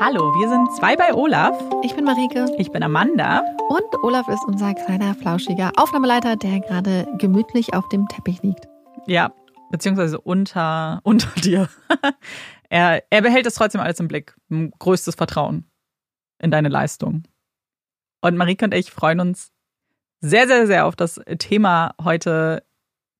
Hallo, wir sind zwei bei Olaf. Ich bin Marike. Ich bin Amanda. Und Olaf ist unser kleiner, flauschiger Aufnahmeleiter, der gerade gemütlich auf dem Teppich liegt. Ja, beziehungsweise unter, unter dir. er, er behält es trotzdem alles im Blick. Größtes Vertrauen in deine Leistung. Und Marike und ich freuen uns sehr, sehr, sehr auf das Thema heute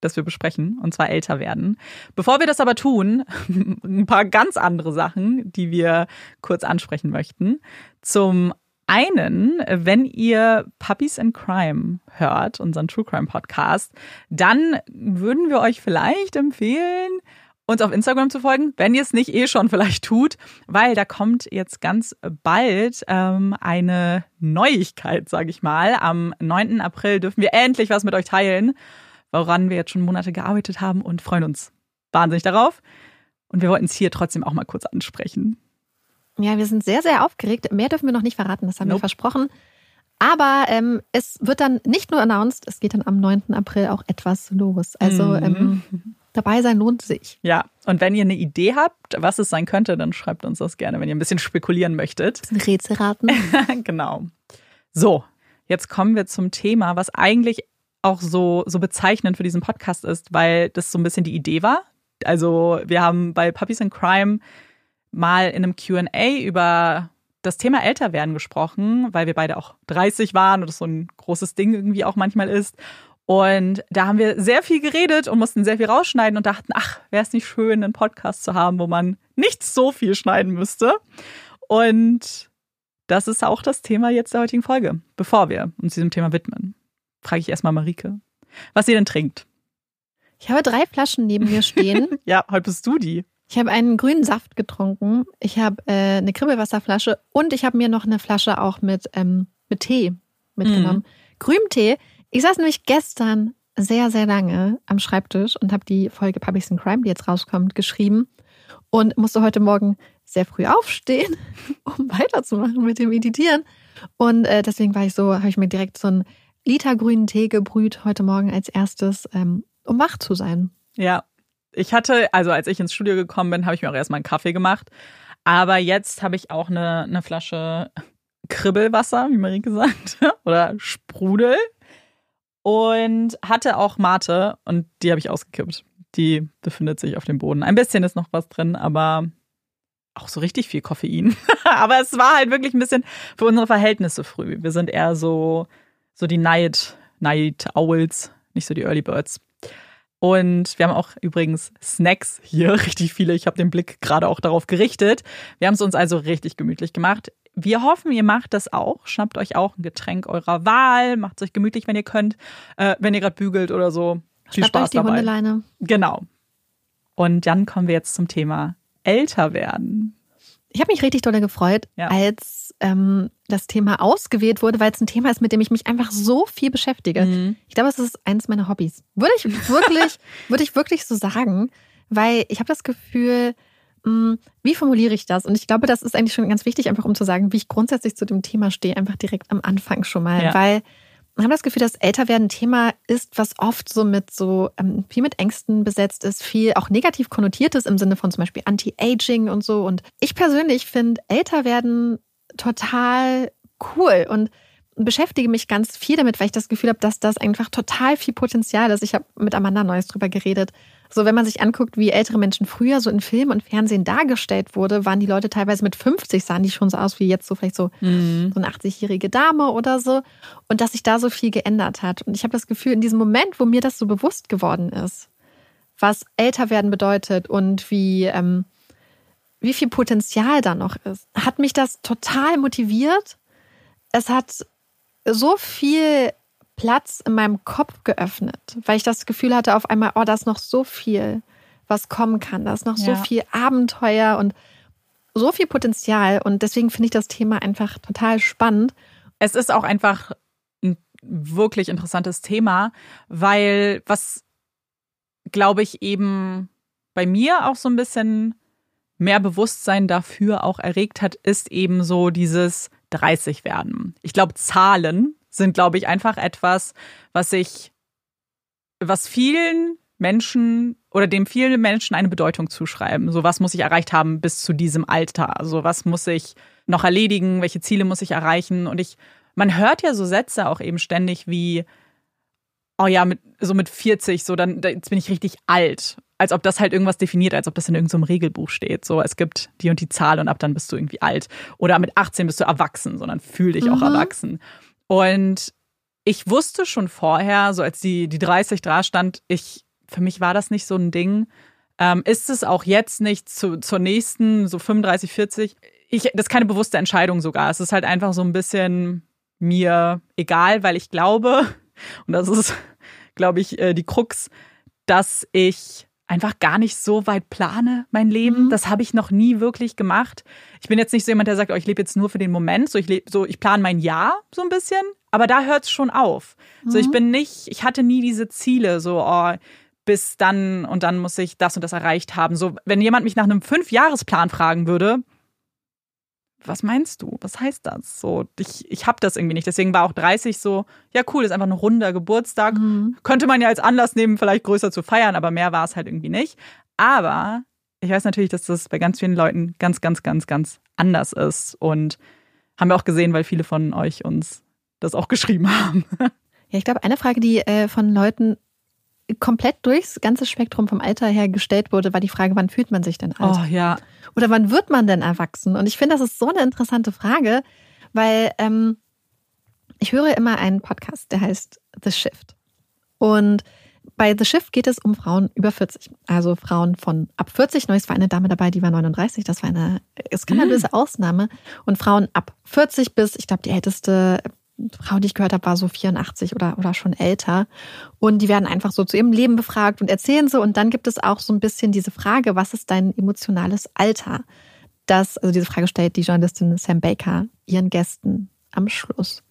das wir besprechen, und zwar älter werden. Bevor wir das aber tun, ein paar ganz andere Sachen, die wir kurz ansprechen möchten. Zum einen, wenn ihr Puppies in Crime hört, unseren True Crime Podcast, dann würden wir euch vielleicht empfehlen, uns auf Instagram zu folgen, wenn ihr es nicht eh schon vielleicht tut, weil da kommt jetzt ganz bald ähm, eine Neuigkeit, sage ich mal. Am 9. April dürfen wir endlich was mit euch teilen woran wir jetzt schon Monate gearbeitet haben und freuen uns wahnsinnig darauf. Und wir wollten es hier trotzdem auch mal kurz ansprechen. Ja, wir sind sehr, sehr aufgeregt. Mehr dürfen wir noch nicht verraten, das haben nope. wir versprochen. Aber ähm, es wird dann nicht nur announced, es geht dann am 9. April auch etwas los. Also mhm. ähm, dabei sein lohnt sich. Ja, und wenn ihr eine Idee habt, was es sein könnte, dann schreibt uns das gerne, wenn ihr ein bisschen spekulieren möchtet. Ein Rätsel raten. genau. So, jetzt kommen wir zum Thema, was eigentlich auch so, so bezeichnend für diesen Podcast ist, weil das so ein bisschen die Idee war. Also wir haben bei Puppies in Crime mal in einem QA über das Thema Älterwerden gesprochen, weil wir beide auch 30 waren und das so ein großes Ding irgendwie auch manchmal ist. Und da haben wir sehr viel geredet und mussten sehr viel rausschneiden und dachten, ach, wäre es nicht schön, einen Podcast zu haben, wo man nicht so viel schneiden müsste. Und das ist auch das Thema jetzt der heutigen Folge, bevor wir uns diesem Thema widmen frage ich erstmal Marike, was sie denn trinkt. Ich habe drei Flaschen neben mir stehen. ja, heute bist du die. Ich habe einen grünen Saft getrunken. Ich habe äh, eine Kribbelwasserflasche und ich habe mir noch eine Flasche auch mit, ähm, mit Tee mitgenommen. Mm. Grüntee. Ich saß nämlich gestern sehr, sehr lange am Schreibtisch und habe die Folge Publics and Crime, die jetzt rauskommt, geschrieben und musste heute Morgen sehr früh aufstehen, um weiterzumachen mit dem Editieren. Und äh, deswegen war ich so, habe ich mir direkt so ein Liter grünen Tee gebrüht heute Morgen als erstes, ähm, um wach zu sein. Ja, ich hatte, also als ich ins Studio gekommen bin, habe ich mir auch erstmal einen Kaffee gemacht. Aber jetzt habe ich auch eine, eine Flasche Kribbelwasser, wie Marie gesagt, oder Sprudel. Und hatte auch Mate und die habe ich ausgekippt. Die befindet sich auf dem Boden. Ein bisschen ist noch was drin, aber auch so richtig viel Koffein. aber es war halt wirklich ein bisschen für unsere Verhältnisse früh. Wir sind eher so so die Night, Night Owls, nicht so die Early Birds. Und wir haben auch übrigens Snacks hier, richtig viele. Ich habe den Blick gerade auch darauf gerichtet. Wir haben es uns also richtig gemütlich gemacht. Wir hoffen, ihr macht das auch. Schnappt euch auch ein Getränk eurer Wahl, macht es euch gemütlich, wenn ihr könnt, äh, wenn ihr gerade bügelt oder so. Viel Schnappt Spaß euch die dabei. Hundeleine. Genau. Und dann kommen wir jetzt zum Thema älter werden. Ich habe mich richtig doll gefreut, ja. als ähm, das Thema ausgewählt wurde, weil es ein Thema ist, mit dem ich mich einfach so viel beschäftige. Mhm. Ich glaube, es ist eines meiner Hobbys. Würde ich wirklich, würde ich wirklich so sagen, weil ich habe das Gefühl, mh, hm, wie formuliere ich das? Und ich glaube, das ist eigentlich schon ganz wichtig, einfach um zu sagen, wie ich grundsätzlich zu dem Thema stehe, einfach direkt am Anfang schon mal, ja. weil habe das Gefühl, dass Älterwerden ein Thema ist, was oft so mit so ähm, viel mit Ängsten besetzt ist, viel auch negativ konnotiert ist im Sinne von zum Beispiel Anti-Aging und so. Und ich persönlich finde Älterwerden total cool und beschäftige mich ganz viel damit, weil ich das Gefühl habe, dass das einfach total viel Potenzial ist. Ich habe mit Amanda Neues drüber geredet, so, wenn man sich anguckt, wie ältere Menschen früher so in Film und Fernsehen dargestellt wurde, waren die Leute teilweise mit 50, sahen die schon so aus wie jetzt so vielleicht so, mhm. so eine 80-jährige Dame oder so. Und dass sich da so viel geändert hat. Und ich habe das Gefühl, in diesem Moment, wo mir das so bewusst geworden ist, was älter werden bedeutet und wie, ähm, wie viel Potenzial da noch ist, hat mich das total motiviert. Es hat so viel Platz in meinem Kopf geöffnet, weil ich das Gefühl hatte auf einmal, oh, da ist noch so viel, was kommen kann. Da ist noch so viel Abenteuer und so viel Potenzial. Und deswegen finde ich das Thema einfach total spannend. Es ist auch einfach ein wirklich interessantes Thema, weil was, glaube ich, eben bei mir auch so ein bisschen mehr Bewusstsein dafür auch erregt hat, ist eben so dieses 30 werden. Ich glaube, Zahlen sind, glaube ich, einfach etwas, was ich, was vielen Menschen oder dem viele Menschen eine Bedeutung zuschreiben. So was muss ich erreicht haben bis zu diesem Alter? So was muss ich noch erledigen? Welche Ziele muss ich erreichen? Und ich, man hört ja so Sätze auch eben ständig wie, oh ja, mit, so mit 40, so dann, jetzt bin ich richtig alt. Als ob das halt irgendwas definiert, als ob das in irgendeinem Regelbuch steht. So, es gibt die und die Zahl und ab dann bist du irgendwie alt. Oder mit 18 bist du erwachsen, sondern fühl dich mhm. auch erwachsen. Und ich wusste schon vorher, so als die, die 30 da stand, ich, für mich war das nicht so ein Ding. Ähm, ist es auch jetzt nicht zu, zur nächsten, so 35, 40? Ich, das ist keine bewusste Entscheidung sogar. Es ist halt einfach so ein bisschen mir egal, weil ich glaube, und das ist, glaube ich, äh, die Krux, dass ich einfach gar nicht so weit plane, mein Leben. Mhm. Das habe ich noch nie wirklich gemacht. Ich bin jetzt nicht so jemand, der sagt, oh, ich lebe jetzt nur für den Moment. So, ich lebe, so, ich plane mein Jahr so ein bisschen, aber da hört es schon auf. Mhm. So, ich mhm. bin nicht, ich hatte nie diese Ziele, so, oh, bis dann und dann muss ich das und das erreicht haben. So, wenn jemand mich nach einem Fünfjahresplan fragen würde, was meinst du? Was heißt das? So, ich, ich habe das irgendwie nicht. Deswegen war auch 30 so, ja cool, ist einfach ein runder Geburtstag. Mhm. Könnte man ja als Anlass nehmen, vielleicht größer zu feiern, aber mehr war es halt irgendwie nicht. Aber ich weiß natürlich, dass das bei ganz vielen Leuten ganz, ganz, ganz, ganz anders ist. Und haben wir auch gesehen, weil viele von euch uns das auch geschrieben haben. Ja, ich glaube, eine Frage, die äh, von Leuten komplett durchs ganze Spektrum vom Alter her gestellt wurde, war die Frage, wann fühlt man sich denn alt? Oh ja. Oder wann wird man denn erwachsen? Und ich finde, das ist so eine interessante Frage, weil ähm, ich höre immer einen Podcast, der heißt The Shift. Und bei The Shift geht es um Frauen über 40. Also Frauen von ab 40. Neues war eine Dame dabei, die war 39. Das war eine skandalöse mhm. Ausnahme. Und Frauen ab 40 bis, ich glaube, die älteste Frau, die ich gehört habe, war so 84 oder, oder schon älter. Und die werden einfach so zu ihrem Leben befragt und erzählen so. Und dann gibt es auch so ein bisschen diese Frage, was ist dein emotionales Alter? Das, also diese Frage stellt die Journalistin Sam Baker ihren Gästen am Schluss.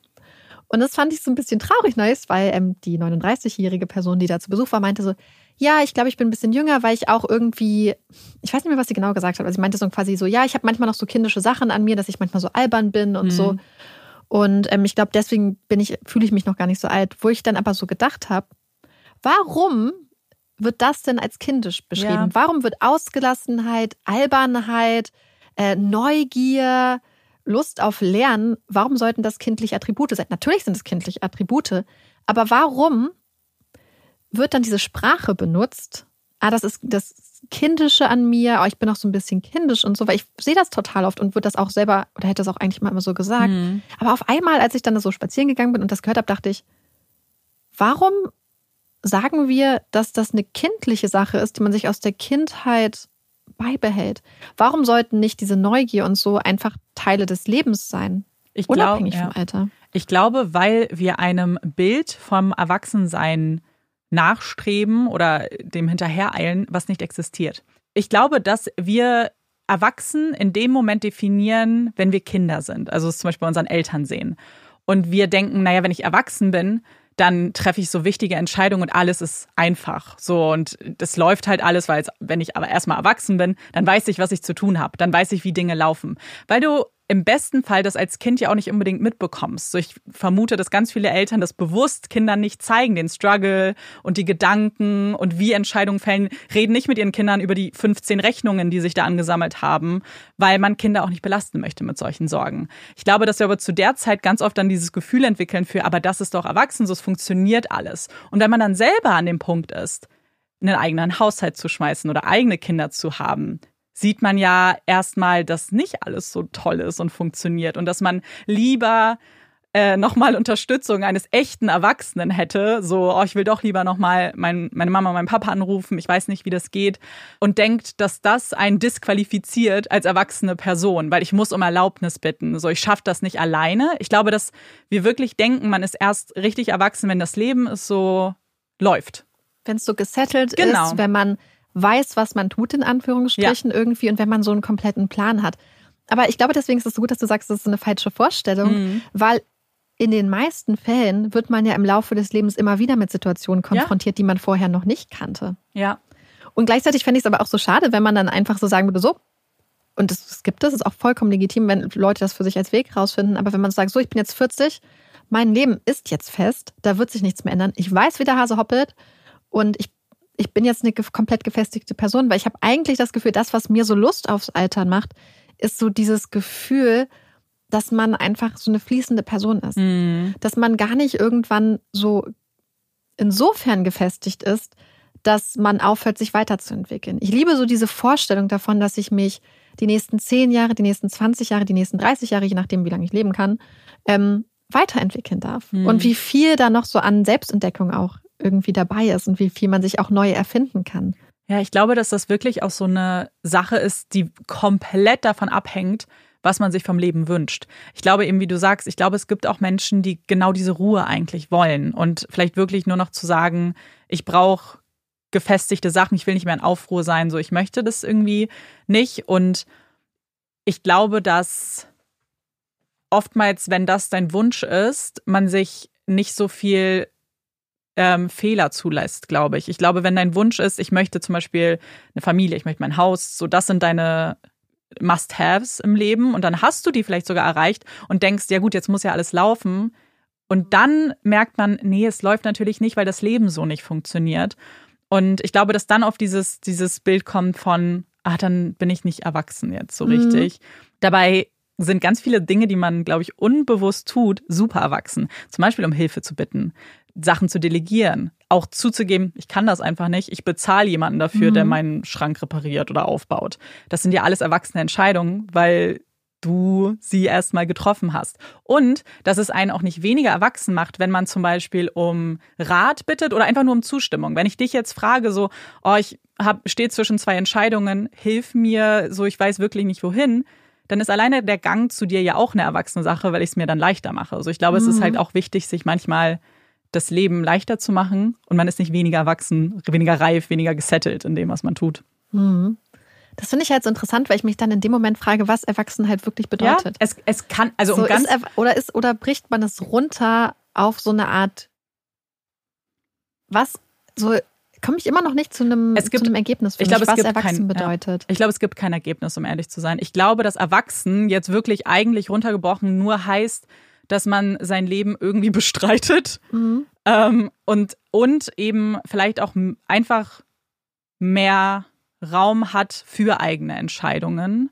Und das fand ich so ein bisschen traurig nice, weil ähm, die 39-jährige Person, die da zu Besuch war, meinte so, ja, ich glaube, ich bin ein bisschen jünger, weil ich auch irgendwie, ich weiß nicht mehr, was sie genau gesagt hat, aber sie meinte so quasi so, ja, ich habe manchmal noch so kindische Sachen an mir, dass ich manchmal so albern bin und mhm. so. Und ähm, ich glaube, deswegen bin ich, fühle ich mich noch gar nicht so alt. Wo ich dann aber so gedacht habe, warum wird das denn als kindisch beschrieben? Ja. Warum wird Ausgelassenheit, Albernheit, äh, Neugier, Lust auf Lernen, warum sollten das kindliche Attribute sein? Natürlich sind es kindliche Attribute, aber warum wird dann diese Sprache benutzt? Ah, das ist das Kindische an mir, oh, ich bin auch so ein bisschen kindisch und so, weil ich sehe das total oft und würde das auch selber, oder hätte das auch eigentlich mal immer so gesagt. Mhm. Aber auf einmal, als ich dann so spazieren gegangen bin und das gehört habe, dachte ich, warum sagen wir, dass das eine kindliche Sache ist, die man sich aus der Kindheit beibehält? Warum sollten nicht diese Neugier und so einfach Teile des Lebens sein? Ich unabhängig glaub, ja. vom Alter. Ich glaube, weil wir einem Bild vom Erwachsensein nachstreben oder dem hinterhereilen, was nicht existiert. Ich glaube, dass wir erwachsen in dem Moment definieren, wenn wir Kinder sind. Also es zum Beispiel bei unseren Eltern sehen. Und wir denken, naja, wenn ich erwachsen bin, dann treffe ich so wichtige Entscheidungen und alles ist einfach. So und das läuft halt alles, weil jetzt, wenn ich aber erstmal erwachsen bin, dann weiß ich, was ich zu tun habe. Dann weiß ich, wie Dinge laufen. Weil du im besten Fall das als Kind ja auch nicht unbedingt mitbekommst. So ich vermute, dass ganz viele Eltern das bewusst Kindern nicht zeigen, den Struggle und die Gedanken und wie Entscheidungen fällen, reden nicht mit ihren Kindern über die 15 Rechnungen, die sich da angesammelt haben, weil man Kinder auch nicht belasten möchte mit solchen Sorgen. Ich glaube, dass wir aber zu der Zeit ganz oft dann dieses Gefühl entwickeln für, aber das ist doch erwachsen, so es funktioniert alles. Und wenn man dann selber an dem Punkt ist, einen eigenen Haushalt zu schmeißen oder eigene Kinder zu haben, sieht man ja erstmal, dass nicht alles so toll ist und funktioniert und dass man lieber äh, nochmal Unterstützung eines echten Erwachsenen hätte, so, oh, ich will doch lieber nochmal mein, meine Mama, meinen Papa anrufen, ich weiß nicht, wie das geht, und denkt, dass das einen disqualifiziert als erwachsene Person, weil ich muss um Erlaubnis bitten, so, ich schaffe das nicht alleine. Ich glaube, dass wir wirklich denken, man ist erst richtig erwachsen, wenn das Leben so läuft. Wenn es so gesettelt genau. ist, wenn man weiß, was man tut, in Anführungsstrichen ja. irgendwie, und wenn man so einen kompletten Plan hat. Aber ich glaube, deswegen ist es so gut, dass du sagst, das ist eine falsche Vorstellung, mhm. weil in den meisten Fällen wird man ja im Laufe des Lebens immer wieder mit Situationen konfrontiert, ja. die man vorher noch nicht kannte. Ja. Und gleichzeitig fände ich es aber auch so schade, wenn man dann einfach so sagen würde, so, und es gibt es, ist auch vollkommen legitim, wenn Leute das für sich als Weg rausfinden, aber wenn man sagt, so, ich bin jetzt 40, mein Leben ist jetzt fest, da wird sich nichts mehr ändern. Ich weiß, wie der Hase hoppelt und ich ich bin jetzt eine komplett gefestigte Person, weil ich habe eigentlich das Gefühl, das, was mir so Lust aufs Altern macht, ist so dieses Gefühl, dass man einfach so eine fließende Person ist. Mhm. Dass man gar nicht irgendwann so insofern gefestigt ist, dass man aufhört, sich weiterzuentwickeln. Ich liebe so diese Vorstellung davon, dass ich mich die nächsten 10 Jahre, die nächsten 20 Jahre, die nächsten 30 Jahre, je nachdem, wie lange ich leben kann, ähm, weiterentwickeln darf. Mhm. Und wie viel da noch so an Selbstentdeckung auch irgendwie dabei ist und wie viel man sich auch neu erfinden kann. Ja, ich glaube, dass das wirklich auch so eine Sache ist, die komplett davon abhängt, was man sich vom Leben wünscht. Ich glaube eben, wie du sagst, ich glaube, es gibt auch Menschen, die genau diese Ruhe eigentlich wollen und vielleicht wirklich nur noch zu sagen, ich brauche gefestigte Sachen, ich will nicht mehr in Aufruhr sein, so ich möchte das irgendwie nicht und ich glaube, dass oftmals, wenn das dein Wunsch ist, man sich nicht so viel ähm, Fehler zulässt, glaube ich. Ich glaube, wenn dein Wunsch ist, ich möchte zum Beispiel eine Familie, ich möchte mein Haus, so das sind deine Must-Haves im Leben und dann hast du die vielleicht sogar erreicht und denkst, ja gut, jetzt muss ja alles laufen. Und dann merkt man, nee, es läuft natürlich nicht, weil das Leben so nicht funktioniert. Und ich glaube, dass dann auf dieses, dieses Bild kommt von, ah, dann bin ich nicht erwachsen jetzt so mhm. richtig. Dabei sind ganz viele Dinge, die man, glaube ich, unbewusst tut, super erwachsen. Zum Beispiel um Hilfe zu bitten, Sachen zu delegieren, auch zuzugeben, ich kann das einfach nicht, ich bezahle jemanden dafür, mhm. der meinen Schrank repariert oder aufbaut. Das sind ja alles erwachsene Entscheidungen, weil du sie erstmal getroffen hast. Und dass es einen auch nicht weniger erwachsen macht, wenn man zum Beispiel um Rat bittet oder einfach nur um Zustimmung. Wenn ich dich jetzt frage, so, oh, ich stehe zwischen zwei Entscheidungen, hilf mir, so ich weiß wirklich nicht wohin, dann ist alleine der Gang zu dir ja auch eine erwachsene Sache, weil ich es mir dann leichter mache. Also ich glaube, mhm. es ist halt mhm. auch wichtig, sich manchmal das Leben leichter zu machen und man ist nicht weniger erwachsen, weniger reif, weniger gesettelt in dem, was man tut. Mhm. Das finde ich halt so interessant, weil ich mich dann in dem Moment frage, was Erwachsenheit wirklich bedeutet. Ja, es, es kann, also so um ganz. Ist, oder, ist, oder bricht man es runter auf so eine Art, was, so komme ich immer noch nicht zu einem, es gibt, zu einem Ergebnis, für ich glaube, mich, was erwachsen kein, bedeutet. Ja. Ich glaube, es gibt kein Ergebnis, um ehrlich zu sein. Ich glaube, dass Erwachsen jetzt wirklich eigentlich runtergebrochen nur heißt, dass man sein Leben irgendwie bestreitet mhm. ähm, und, und eben vielleicht auch einfach mehr Raum hat für eigene Entscheidungen.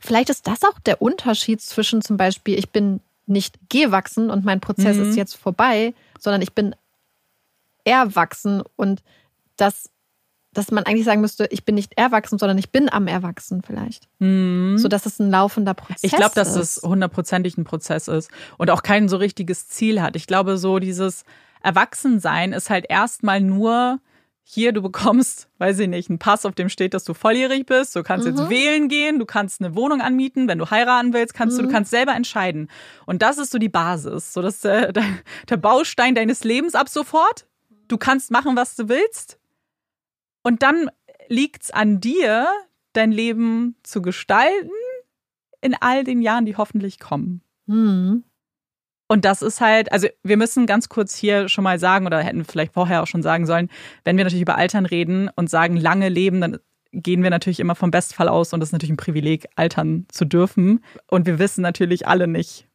Vielleicht ist das auch der Unterschied zwischen zum Beispiel, ich bin nicht gewachsen und mein Prozess mhm. ist jetzt vorbei, sondern ich bin erwachsen und das, dass man eigentlich sagen müsste, ich bin nicht erwachsen, sondern ich bin am Erwachsen vielleicht. Mhm. So dass es ein laufender Prozess ist. Ich glaube, dass es hundertprozentig ein Prozess ist und auch kein so richtiges Ziel hat. Ich glaube, so dieses Erwachsensein ist halt erstmal nur hier, du bekommst, weiß ich nicht, einen Pass, auf dem steht, dass du volljährig bist. Du kannst mhm. jetzt wählen gehen, du kannst eine Wohnung anmieten, wenn du heiraten willst, kannst mhm. du, du kannst selber entscheiden. Und das ist so die Basis, so dass der, der Baustein deines Lebens ab sofort. Du kannst machen, was du willst. Und dann liegt's an dir, dein Leben zu gestalten in all den Jahren, die hoffentlich kommen. Mhm. Und das ist halt, also wir müssen ganz kurz hier schon mal sagen, oder hätten vielleicht vorher auch schon sagen sollen, wenn wir natürlich über Altern reden und sagen lange Leben, dann gehen wir natürlich immer vom Bestfall aus und das ist natürlich ein Privileg, altern zu dürfen. Und wir wissen natürlich alle nicht,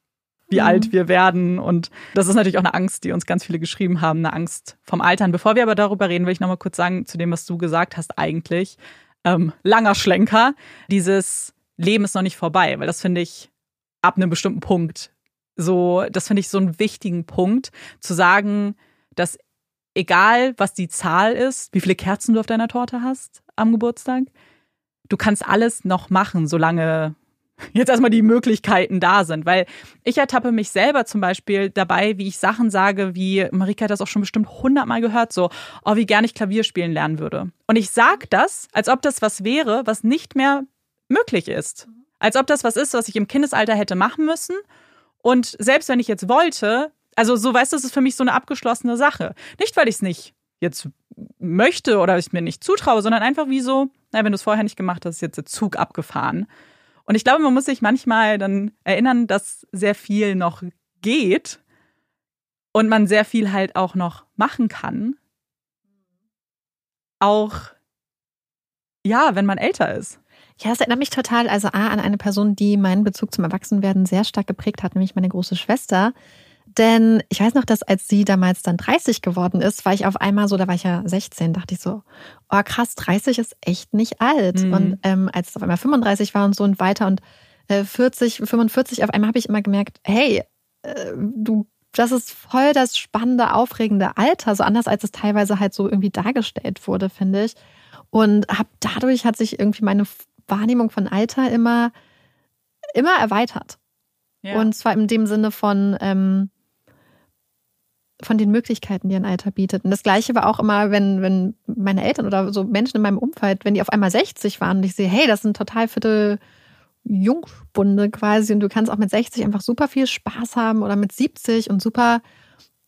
wie mhm. alt wir werden. Und das ist natürlich auch eine Angst, die uns ganz viele geschrieben haben, eine Angst vom Altern. Bevor wir aber darüber reden, will ich nochmal kurz sagen, zu dem, was du gesagt hast, eigentlich. Ähm, langer Schlenker. Dieses Leben ist noch nicht vorbei, weil das finde ich ab einem bestimmten Punkt so, das finde ich so einen wichtigen Punkt, zu sagen, dass egal was die Zahl ist, wie viele Kerzen du auf deiner Torte hast am Geburtstag, du kannst alles noch machen, solange jetzt erstmal die Möglichkeiten da sind. Weil ich ertappe mich selber zum Beispiel dabei, wie ich Sachen sage, wie Marika hat das auch schon bestimmt hundertmal gehört, so, oh, wie gerne ich Klavier spielen lernen würde. Und ich sage das, als ob das was wäre, was nicht mehr möglich ist. Als ob das was ist, was ich im Kindesalter hätte machen müssen und selbst wenn ich jetzt wollte, also so weißt du, das ist für mich so eine abgeschlossene Sache. Nicht, weil ich es nicht jetzt möchte oder ich es mir nicht zutraue, sondern einfach wie so, na, wenn du es vorher nicht gemacht hast, ist jetzt der Zug abgefahren. Und ich glaube, man muss sich manchmal dann erinnern, dass sehr viel noch geht und man sehr viel halt auch noch machen kann. Auch, ja, wenn man älter ist. Ja, es erinnert mich total, also A, an eine Person, die meinen Bezug zum Erwachsenwerden sehr stark geprägt hat, nämlich meine große Schwester, Denn ich weiß noch, dass als sie damals dann 30 geworden ist, war ich auf einmal so, da war ich ja 16, dachte ich so, oh krass, 30 ist echt nicht alt. Mhm. Und ähm, als es auf einmal 35 war und so und weiter und äh, 40, 45, auf einmal habe ich immer gemerkt, hey, äh, du, das ist voll das spannende, aufregende Alter, so anders als es teilweise halt so irgendwie dargestellt wurde, finde ich. Und hab, dadurch hat sich irgendwie meine Wahrnehmung von Alter immer, immer erweitert. Ja. Und zwar in dem Sinne von, ähm, von den Möglichkeiten, die ein Alter bietet. Und das Gleiche war auch immer, wenn, wenn meine Eltern oder so Menschen in meinem Umfeld, wenn die auf einmal 60 waren und ich sehe, hey, das sind total fitte Jungspunde quasi und du kannst auch mit 60 einfach super viel Spaß haben oder mit 70 und super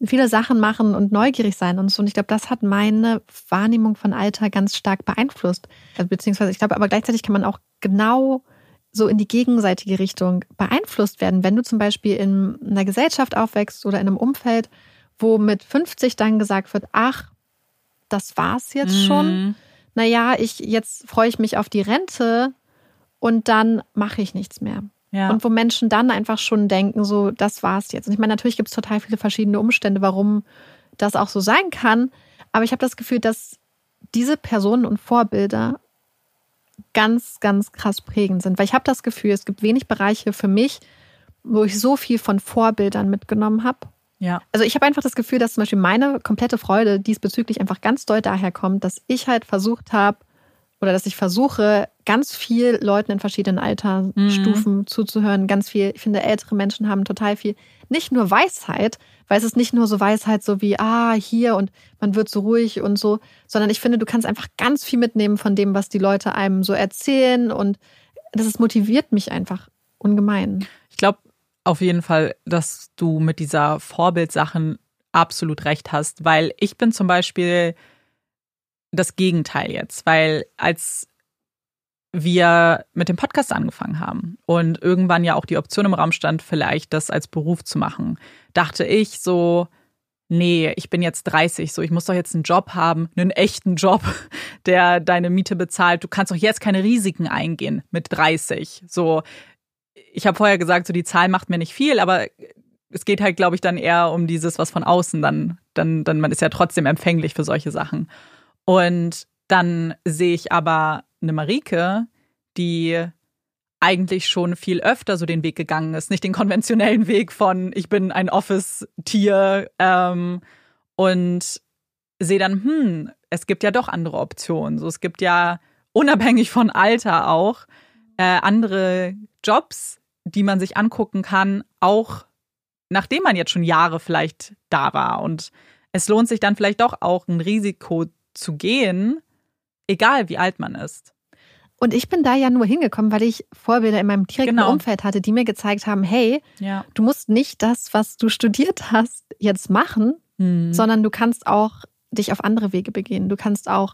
viele Sachen machen und neugierig sein und so. Und ich glaube, das hat meine Wahrnehmung von Alter ganz stark beeinflusst. Also, beziehungsweise, ich glaube, aber gleichzeitig kann man auch genau so in die gegenseitige Richtung beeinflusst werden. Wenn du zum Beispiel in einer Gesellschaft aufwächst oder in einem Umfeld, wo mit 50 dann gesagt wird, ach, das war's jetzt mhm. schon. Naja, ich, jetzt freue ich mich auf die Rente und dann mache ich nichts mehr. Ja. Und wo Menschen dann einfach schon denken, so, das war's jetzt. Und ich meine, natürlich gibt es total viele verschiedene Umstände, warum das auch so sein kann. Aber ich habe das Gefühl, dass diese Personen und Vorbilder ganz, ganz krass prägend sind. Weil ich habe das Gefühl, es gibt wenig Bereiche für mich, wo ich so viel von Vorbildern mitgenommen habe. Ja. Also ich habe einfach das Gefühl, dass zum Beispiel meine komplette Freude diesbezüglich einfach ganz doll daher kommt, dass ich halt versucht habe, oder dass ich versuche, ganz viel Leuten in verschiedenen Altersstufen mhm. zuzuhören. Ganz viel, ich finde, ältere Menschen haben total viel, nicht nur Weisheit, weil es ist nicht nur so Weisheit, so wie, ah, hier und man wird so ruhig und so, sondern ich finde, du kannst einfach ganz viel mitnehmen von dem, was die Leute einem so erzählen und das ist, motiviert mich einfach ungemein. Ich glaube auf jeden Fall, dass du mit dieser Vorbildsachen absolut recht hast, weil ich bin zum Beispiel das Gegenteil jetzt, weil als wir mit dem Podcast angefangen haben und irgendwann ja auch die Option im Raum stand, vielleicht das als Beruf zu machen, dachte ich so, nee, ich bin jetzt 30, so ich muss doch jetzt einen Job haben, einen echten Job, der deine Miete bezahlt. Du kannst doch jetzt keine Risiken eingehen mit 30. So, ich habe vorher gesagt, so die Zahl macht mir nicht viel, aber es geht halt, glaube ich, dann eher um dieses, was von außen dann, dann, dann man ist ja trotzdem empfänglich für solche Sachen. Und dann sehe ich aber eine Marike, die eigentlich schon viel öfter so den Weg gegangen ist, nicht den konventionellen Weg von ich bin ein Office-Tier ähm, und sehe dann, hm, es gibt ja doch andere Optionen. So, es gibt ja unabhängig von Alter auch äh, andere Jobs, die man sich angucken kann, auch nachdem man jetzt schon Jahre vielleicht da war. Und es lohnt sich dann vielleicht doch auch ein Risiko zu gehen, egal wie alt man ist. Und ich bin da ja nur hingekommen, weil ich Vorbilder in meinem direkten genau. Umfeld hatte, die mir gezeigt haben, hey, ja. du musst nicht das, was du studiert hast, jetzt machen, hm. sondern du kannst auch dich auf andere Wege begehen. Du kannst auch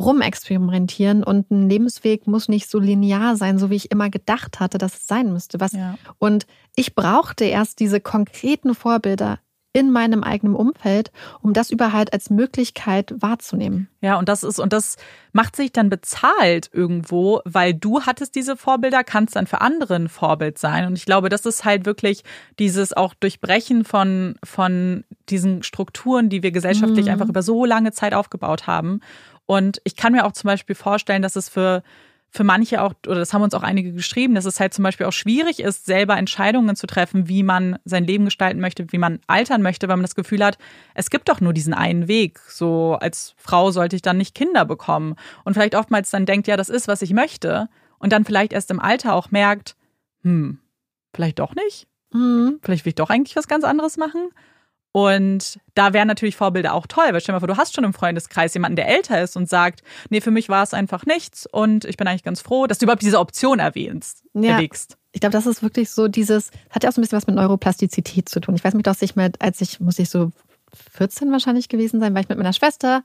rumexperimentieren und ein Lebensweg muss nicht so linear sein, so wie ich immer gedacht hatte, dass es sein müsste. Was ja. Und ich brauchte erst diese konkreten Vorbilder in meinem eigenen Umfeld, um das überhaupt als Möglichkeit wahrzunehmen. Ja, und das ist, und das macht sich dann bezahlt irgendwo, weil du hattest diese Vorbilder, kannst dann für andere ein Vorbild sein. Und ich glaube, das ist halt wirklich dieses auch Durchbrechen von, von diesen Strukturen, die wir gesellschaftlich mhm. einfach über so lange Zeit aufgebaut haben. Und ich kann mir auch zum Beispiel vorstellen, dass es für für manche auch, oder das haben uns auch einige geschrieben, dass es halt zum Beispiel auch schwierig ist, selber Entscheidungen zu treffen, wie man sein Leben gestalten möchte, wie man altern möchte, weil man das Gefühl hat, es gibt doch nur diesen einen Weg. So als Frau sollte ich dann nicht Kinder bekommen. Und vielleicht oftmals dann denkt, ja, das ist, was ich möchte. Und dann vielleicht erst im Alter auch merkt, hm, vielleicht doch nicht. Mhm. Vielleicht will ich doch eigentlich was ganz anderes machen. Und da wären natürlich Vorbilder auch toll, weil stell dir mal vor, du hast schon im Freundeskreis jemanden, der älter ist und sagt, nee, für mich war es einfach nichts und ich bin eigentlich ganz froh, dass du überhaupt diese Option erwähnst, ja. Ich glaube, das ist wirklich so dieses, hat ja auch so ein bisschen was mit Neuroplastizität zu tun. Ich weiß mich doch nicht mehr, als ich, muss ich so 14 wahrscheinlich gewesen sein, war ich mit meiner Schwester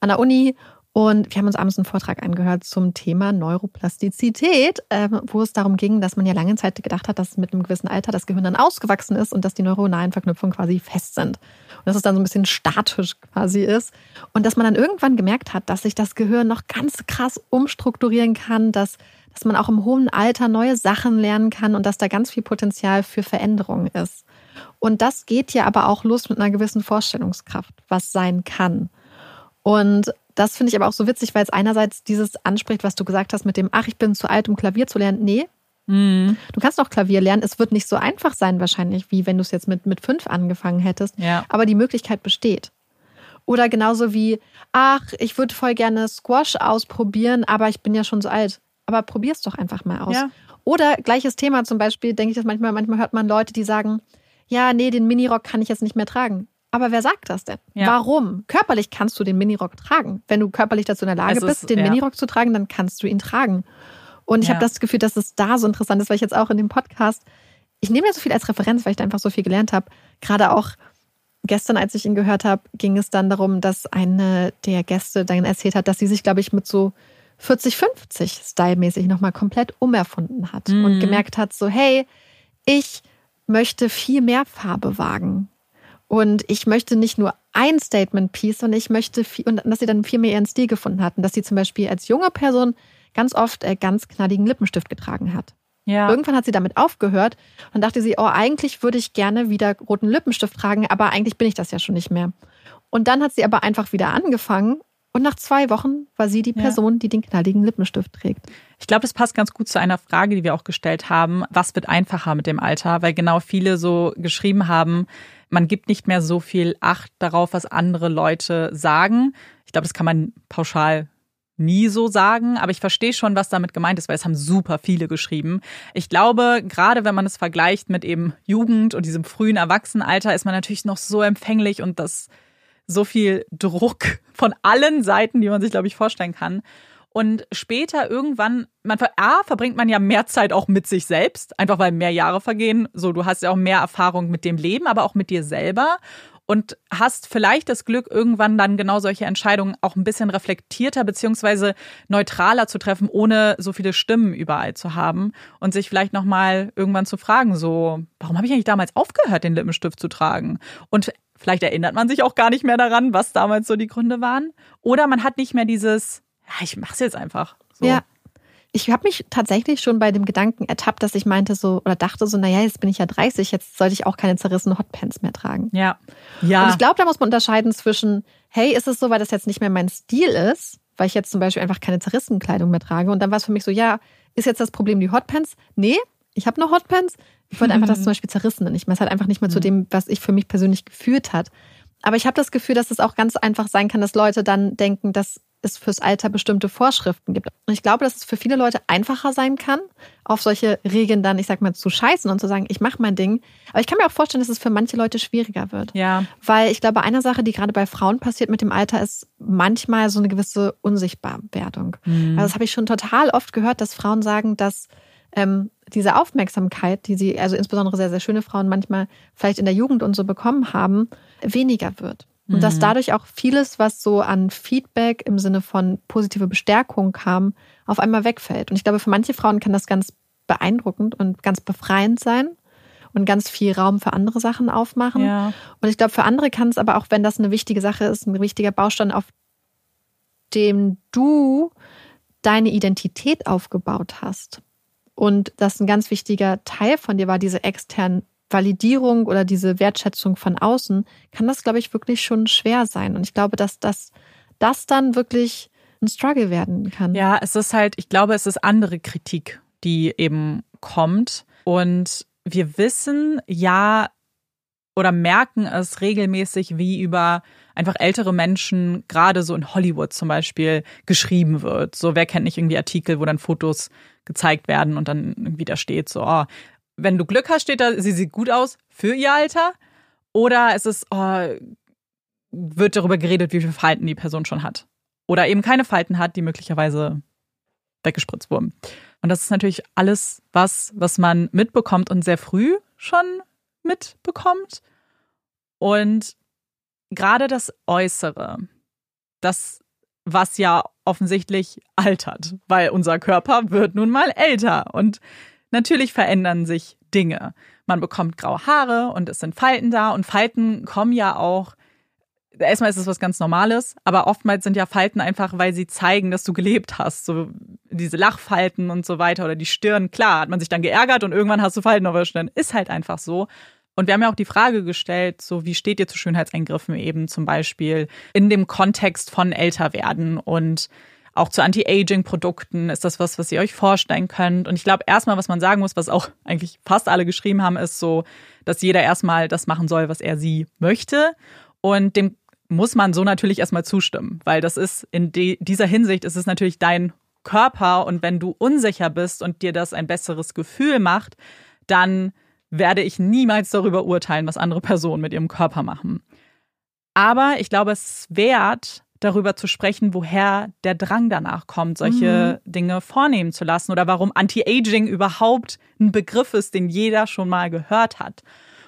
an der Uni und wir haben uns abends einen Vortrag angehört zum Thema Neuroplastizität, äh, wo es darum ging, dass man ja lange Zeit gedacht hat, dass mit einem gewissen Alter das Gehirn dann ausgewachsen ist und dass die neuronalen Verknüpfungen quasi fest sind. Und dass es dann so ein bisschen statisch quasi ist. Und dass man dann irgendwann gemerkt hat, dass sich das Gehirn noch ganz krass umstrukturieren kann, dass, dass man auch im hohen Alter neue Sachen lernen kann und dass da ganz viel Potenzial für Veränderungen ist. Und das geht ja aber auch los mit einer gewissen Vorstellungskraft, was sein kann. Und das finde ich aber auch so witzig, weil es einerseits dieses anspricht, was du gesagt hast mit dem, ach, ich bin zu alt, um Klavier zu lernen. Nee. Mhm. Du kannst auch Klavier lernen. Es wird nicht so einfach sein, wahrscheinlich, wie wenn du es jetzt mit, mit fünf angefangen hättest. Ja. Aber die Möglichkeit besteht. Oder genauso wie, ach, ich würde voll gerne Squash ausprobieren, aber ich bin ja schon so alt. Aber probier's doch einfach mal aus. Ja. Oder gleiches Thema zum Beispiel, denke ich das manchmal, manchmal hört man Leute, die sagen, ja, nee, den Minirock kann ich jetzt nicht mehr tragen. Aber wer sagt das denn? Ja. Warum? Körperlich kannst du den Minirock tragen. Wenn du körperlich dazu in der Lage ist, bist, den ja. Minirock zu tragen, dann kannst du ihn tragen. Und ich ja. habe das Gefühl, dass es da so interessant ist, weil ich jetzt auch in dem Podcast, ich nehme ja so viel als Referenz, weil ich da einfach so viel gelernt habe. Gerade auch gestern, als ich ihn gehört habe, ging es dann darum, dass eine der Gäste dann erzählt hat, dass sie sich, glaube ich, mit so 40, 50 stylmäßig nochmal komplett umerfunden hat mhm. und gemerkt hat, so, hey, ich möchte viel mehr Farbe wagen. Und ich möchte nicht nur ein Statement-Piece, sondern ich möchte viel, und dass sie dann viel mehr ihren Stil gefunden hatten, dass sie zum Beispiel als junge Person ganz oft äh, ganz knalligen Lippenstift getragen hat. Ja. Irgendwann hat sie damit aufgehört und dachte sie, oh, eigentlich würde ich gerne wieder roten Lippenstift tragen, aber eigentlich bin ich das ja schon nicht mehr. Und dann hat sie aber einfach wieder angefangen und nach zwei Wochen war sie die Person, ja. die den knalligen Lippenstift trägt. Ich glaube, das passt ganz gut zu einer Frage, die wir auch gestellt haben. Was wird einfacher mit dem Alter? Weil genau viele so geschrieben haben, man gibt nicht mehr so viel Acht darauf, was andere Leute sagen. Ich glaube, das kann man pauschal nie so sagen, aber ich verstehe schon, was damit gemeint ist, weil es haben super viele geschrieben. Ich glaube, gerade wenn man es vergleicht mit eben Jugend und diesem frühen Erwachsenenalter, ist man natürlich noch so empfänglich und das so viel Druck von allen Seiten, die man sich, glaube ich, vorstellen kann. Und später irgendwann, man A, verbringt man ja mehr Zeit auch mit sich selbst, einfach weil mehr Jahre vergehen. So, du hast ja auch mehr Erfahrung mit dem Leben, aber auch mit dir selber und hast vielleicht das Glück, irgendwann dann genau solche Entscheidungen auch ein bisschen reflektierter beziehungsweise neutraler zu treffen, ohne so viele Stimmen überall zu haben und sich vielleicht nochmal irgendwann zu fragen, so, warum habe ich eigentlich damals aufgehört, den Lippenstift zu tragen? Und Vielleicht erinnert man sich auch gar nicht mehr daran, was damals so die Gründe waren. Oder man hat nicht mehr dieses, ja, ich mach's jetzt einfach. So. Ja. Ich habe mich tatsächlich schon bei dem Gedanken ertappt, dass ich meinte so oder dachte so, naja, jetzt bin ich ja 30, jetzt sollte ich auch keine zerrissenen Hotpants mehr tragen. Ja. ja. Und ich glaube, da muss man unterscheiden zwischen, hey, ist es so, weil das jetzt nicht mehr mein Stil ist, weil ich jetzt zum Beispiel einfach keine zerrissenen Kleidung mehr trage. Und dann war es für mich so, ja, ist jetzt das Problem die Hotpants? Nee, ich habe noch Hotpants. Ich wollte einfach das zum Beispiel zerrissen nicht mehr. Es hat einfach nicht mehr zu dem, was ich für mich persönlich geführt hat. Aber ich habe das Gefühl, dass es auch ganz einfach sein kann, dass Leute dann denken, dass es fürs Alter bestimmte Vorschriften gibt. Und ich glaube, dass es für viele Leute einfacher sein kann, auf solche Regeln dann, ich sag mal, zu scheißen und zu sagen, ich mache mein Ding. Aber ich kann mir auch vorstellen, dass es für manche Leute schwieriger wird. Ja. Weil ich glaube, eine Sache, die gerade bei Frauen passiert mit dem Alter, ist manchmal so eine gewisse Unsichtbarwerdung. Mhm. Also das habe ich schon total oft gehört, dass Frauen sagen, dass ähm, diese Aufmerksamkeit, die sie, also insbesondere sehr, sehr schöne Frauen manchmal vielleicht in der Jugend und so bekommen haben, weniger wird. Und mhm. dass dadurch auch vieles, was so an Feedback im Sinne von positive Bestärkung kam, auf einmal wegfällt. Und ich glaube, für manche Frauen kann das ganz beeindruckend und ganz befreiend sein und ganz viel Raum für andere Sachen aufmachen. Ja. Und ich glaube, für andere kann es aber auch, wenn das eine wichtige Sache ist, ein wichtiger Baustein, auf dem du deine Identität aufgebaut hast und das ein ganz wichtiger Teil von dir war, diese externen Validierung oder diese Wertschätzung von außen, kann das, glaube ich, wirklich schon schwer sein. Und ich glaube, dass das, das dann wirklich ein Struggle werden kann. Ja, es ist halt, ich glaube, es ist andere Kritik, die eben kommt. Und wir wissen ja oder merken es regelmäßig, wie über einfach ältere Menschen, gerade so in Hollywood zum Beispiel, geschrieben wird. So, wer kennt nicht irgendwie Artikel, wo dann Fotos gezeigt werden und dann irgendwie da steht so, oh, wenn du Glück hast, steht da, sie sieht gut aus für ihr Alter. Oder es ist, oh, wird darüber geredet, wie viele Falten die Person schon hat. Oder eben keine Falten hat, die möglicherweise weggespritzt wurden. Und das ist natürlich alles was, was man mitbekommt und sehr früh schon mitbekommt. Und gerade das Äußere, das, was ja offensichtlich altert, weil unser Körper wird nun mal älter und natürlich verändern sich Dinge. Man bekommt graue Haare und es sind Falten da und Falten kommen ja auch erstmal ist es was ganz Normales, aber oftmals sind ja Falten einfach, weil sie zeigen, dass du gelebt hast. So diese Lachfalten und so weiter oder die Stirn. Klar, hat man sich dann geärgert und irgendwann hast du Falten erwischt. Dann ist halt einfach so. Und wir haben ja auch die Frage gestellt, so wie steht ihr zu Schönheitseingriffen eben zum Beispiel in dem Kontext von Älterwerden und auch zu Anti-Aging-Produkten. Ist das was, was ihr euch vorstellen könnt? Und ich glaube, erstmal, was man sagen muss, was auch eigentlich fast alle geschrieben haben, ist so, dass jeder erstmal das machen soll, was er sie möchte. Und dem muss man so natürlich erstmal zustimmen, weil das ist in dieser Hinsicht ist es natürlich dein Körper und wenn du unsicher bist und dir das ein besseres Gefühl macht, dann werde ich niemals darüber urteilen, was andere Personen mit ihrem Körper machen. Aber ich glaube, es ist wert, darüber zu sprechen, woher der Drang danach kommt, solche mhm. Dinge vornehmen zu lassen oder warum Anti-Aging überhaupt ein Begriff ist, den jeder schon mal gehört hat.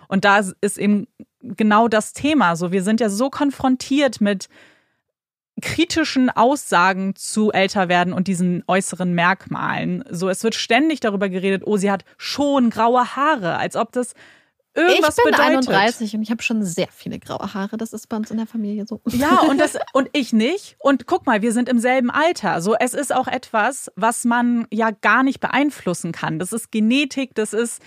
Und da ist eben genau das Thema. So, wir sind ja so konfrontiert mit kritischen Aussagen zu älter werden und diesen äußeren Merkmalen. So, es wird ständig darüber geredet, oh, sie hat schon graue Haare, als ob das irgendwas ich bin bedeutet. 31 und ich habe schon sehr viele graue Haare. Das ist bei uns in der Familie so. Ja, und das und ich nicht. Und guck mal, wir sind im selben Alter. So, es ist auch etwas, was man ja gar nicht beeinflussen kann. Das ist Genetik, das ist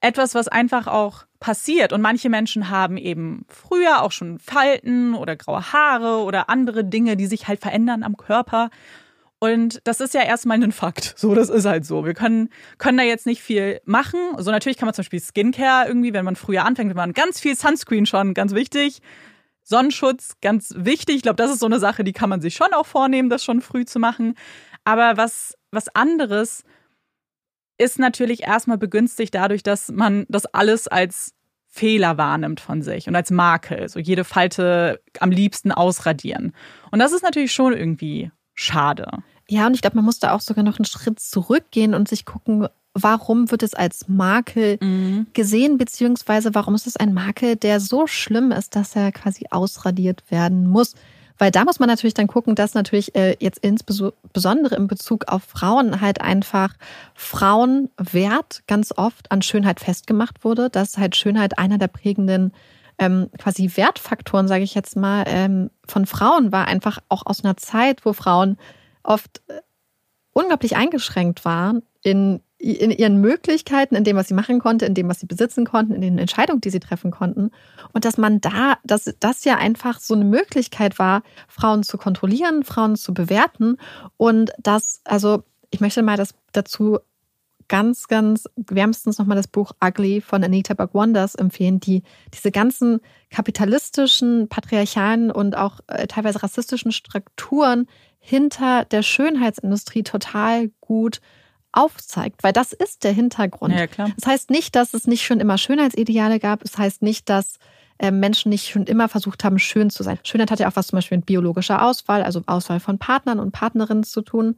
etwas, was einfach auch passiert. Und manche Menschen haben eben früher auch schon Falten oder graue Haare oder andere Dinge, die sich halt verändern am Körper. Und das ist ja erstmal ein Fakt. So, das ist halt so. Wir können, können da jetzt nicht viel machen. So, natürlich kann man zum Beispiel Skincare irgendwie, wenn man früher anfängt, wenn man ganz viel Sunscreen schon, ganz wichtig. Sonnenschutz, ganz wichtig. Ich glaube, das ist so eine Sache, die kann man sich schon auch vornehmen, das schon früh zu machen. Aber was, was anderes ist natürlich erstmal begünstigt dadurch, dass man das alles als Fehler wahrnimmt von sich und als Makel. So jede Falte am liebsten ausradieren. Und das ist natürlich schon irgendwie schade. Ja, und ich glaube, man muss da auch sogar noch einen Schritt zurückgehen und sich gucken, warum wird es als Makel mhm. gesehen, beziehungsweise warum ist es ein Makel, der so schlimm ist, dass er quasi ausradiert werden muss. Weil da muss man natürlich dann gucken, dass natürlich äh, jetzt insbesondere in Bezug auf Frauen halt einfach Frauenwert ganz oft an Schönheit festgemacht wurde, dass halt Schönheit einer der prägenden ähm, quasi Wertfaktoren, sage ich jetzt mal, ähm, von Frauen war, einfach auch aus einer Zeit, wo Frauen oft äh, unglaublich eingeschränkt waren in, in ihren Möglichkeiten, in dem, was sie machen konnte, in dem, was sie besitzen konnten, in den Entscheidungen, die sie treffen konnten. Und dass man da, dass das ja einfach so eine Möglichkeit war, Frauen zu kontrollieren, Frauen zu bewerten. Und das, also ich möchte mal das dazu ganz, ganz wärmstens nochmal das Buch Ugly von Anita Bagwanders empfehlen, die diese ganzen kapitalistischen, patriarchalen und auch äh, teilweise rassistischen Strukturen hinter der Schönheitsindustrie total gut aufzeigt, weil das ist der Hintergrund. Ja, klar. Das heißt nicht, dass es nicht schon immer Schönheitsideale gab. Es das heißt nicht, dass äh, Menschen nicht schon immer versucht haben, schön zu sein. Schönheit hat ja auch was zum Beispiel mit biologischer Auswahl, also Auswahl von Partnern und Partnerinnen zu tun.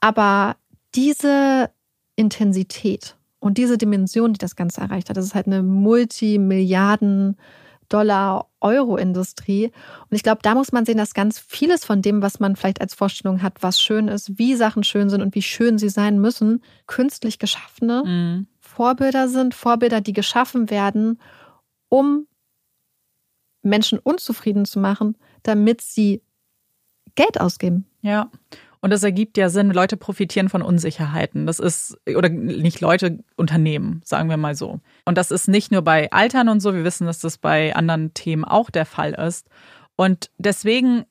Aber diese Intensität und diese Dimension, die das Ganze erreicht hat, das ist halt eine Multimilliarden Dollar Euro-Industrie. Und ich glaube, da muss man sehen, dass ganz vieles von dem, was man vielleicht als Vorstellung hat, was schön ist, wie Sachen schön sind und wie schön sie sein müssen, künstlich geschaffene mhm. Vorbilder sind. Vorbilder, die geschaffen werden, um Menschen unzufrieden zu machen, damit sie Geld ausgeben. Ja. Und das ergibt ja Sinn, Leute profitieren von Unsicherheiten. Das ist, oder nicht Leute, Unternehmen, sagen wir mal so. Und das ist nicht nur bei Altern und so, wir wissen, dass das bei anderen Themen auch der Fall ist. Und deswegen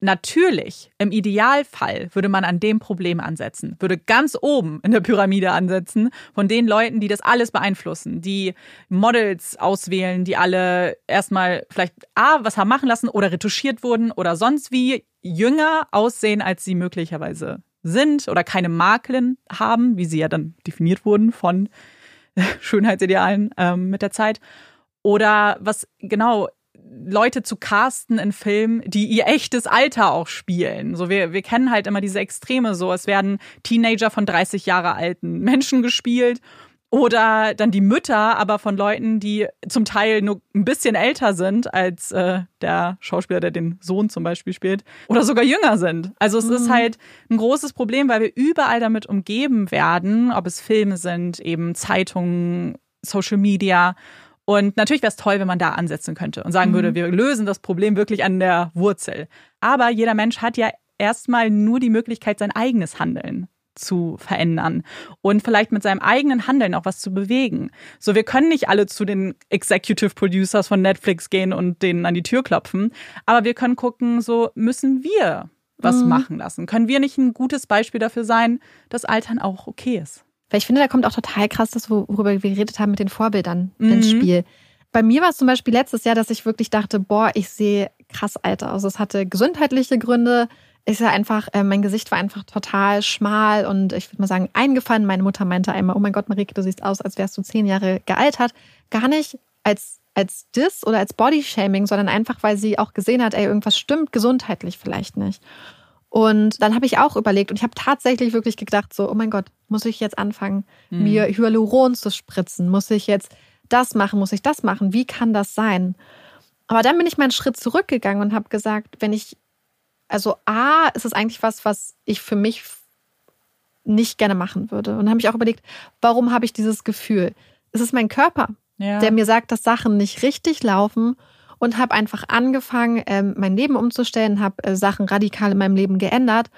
Natürlich, im Idealfall würde man an dem Problem ansetzen, würde ganz oben in der Pyramide ansetzen von den Leuten, die das alles beeinflussen, die Models auswählen, die alle erstmal vielleicht A, was haben machen lassen oder retuschiert wurden oder sonst wie jünger aussehen, als sie möglicherweise sind oder keine Makeln haben, wie sie ja dann definiert wurden von Schönheitsidealen ähm, mit der Zeit. Oder was genau Leute zu casten in Filmen, die ihr echtes Alter auch spielen. So wir, wir kennen halt immer diese Extreme so. Es werden Teenager von 30 Jahre alten Menschen gespielt oder dann die Mütter, aber von Leuten, die zum Teil nur ein bisschen älter sind als äh, der Schauspieler, der den Sohn zum Beispiel spielt, oder sogar jünger sind. Also es mhm. ist halt ein großes Problem, weil wir überall damit umgeben werden, ob es Filme sind, eben Zeitungen, Social Media. Und natürlich wäre es toll, wenn man da ansetzen könnte und sagen mhm. würde, wir lösen das Problem wirklich an der Wurzel. Aber jeder Mensch hat ja erstmal nur die Möglichkeit, sein eigenes Handeln zu verändern und vielleicht mit seinem eigenen Handeln auch was zu bewegen. So, wir können nicht alle zu den Executive Producers von Netflix gehen und denen an die Tür klopfen, aber wir können gucken, so müssen wir was mhm. machen lassen. Können wir nicht ein gutes Beispiel dafür sein, dass Altern auch okay ist? Weil ich finde, da kommt auch total krass das, worüber wir geredet haben mit den Vorbildern mhm. ins Spiel. Bei mir war es zum Beispiel letztes Jahr, dass ich wirklich dachte, boah, ich sehe krass alt aus. Es hatte gesundheitliche Gründe. Ich sah einfach, äh, mein Gesicht war einfach total schmal und ich würde mal sagen, eingefallen. Meine Mutter meinte einmal, oh mein Gott, Marike, du siehst aus, als wärst du zehn Jahre gealtert. Gar nicht als, als Diss oder als Bodyshaming, sondern einfach, weil sie auch gesehen hat, ey, irgendwas stimmt gesundheitlich vielleicht nicht. Und dann habe ich auch überlegt und ich habe tatsächlich wirklich gedacht, so, oh mein Gott, muss ich jetzt anfangen, mhm. mir Hyaluron zu spritzen? Muss ich jetzt das machen? Muss ich das machen? Wie kann das sein? Aber dann bin ich mal einen Schritt zurückgegangen und habe gesagt, wenn ich, also A, ist es eigentlich was, was ich für mich nicht gerne machen würde. Und dann habe ich auch überlegt, warum habe ich dieses Gefühl? Es ist mein Körper, ja. der mir sagt, dass Sachen nicht richtig laufen und habe einfach angefangen, ähm, mein Leben umzustellen, habe äh, Sachen radikal in meinem Leben geändert.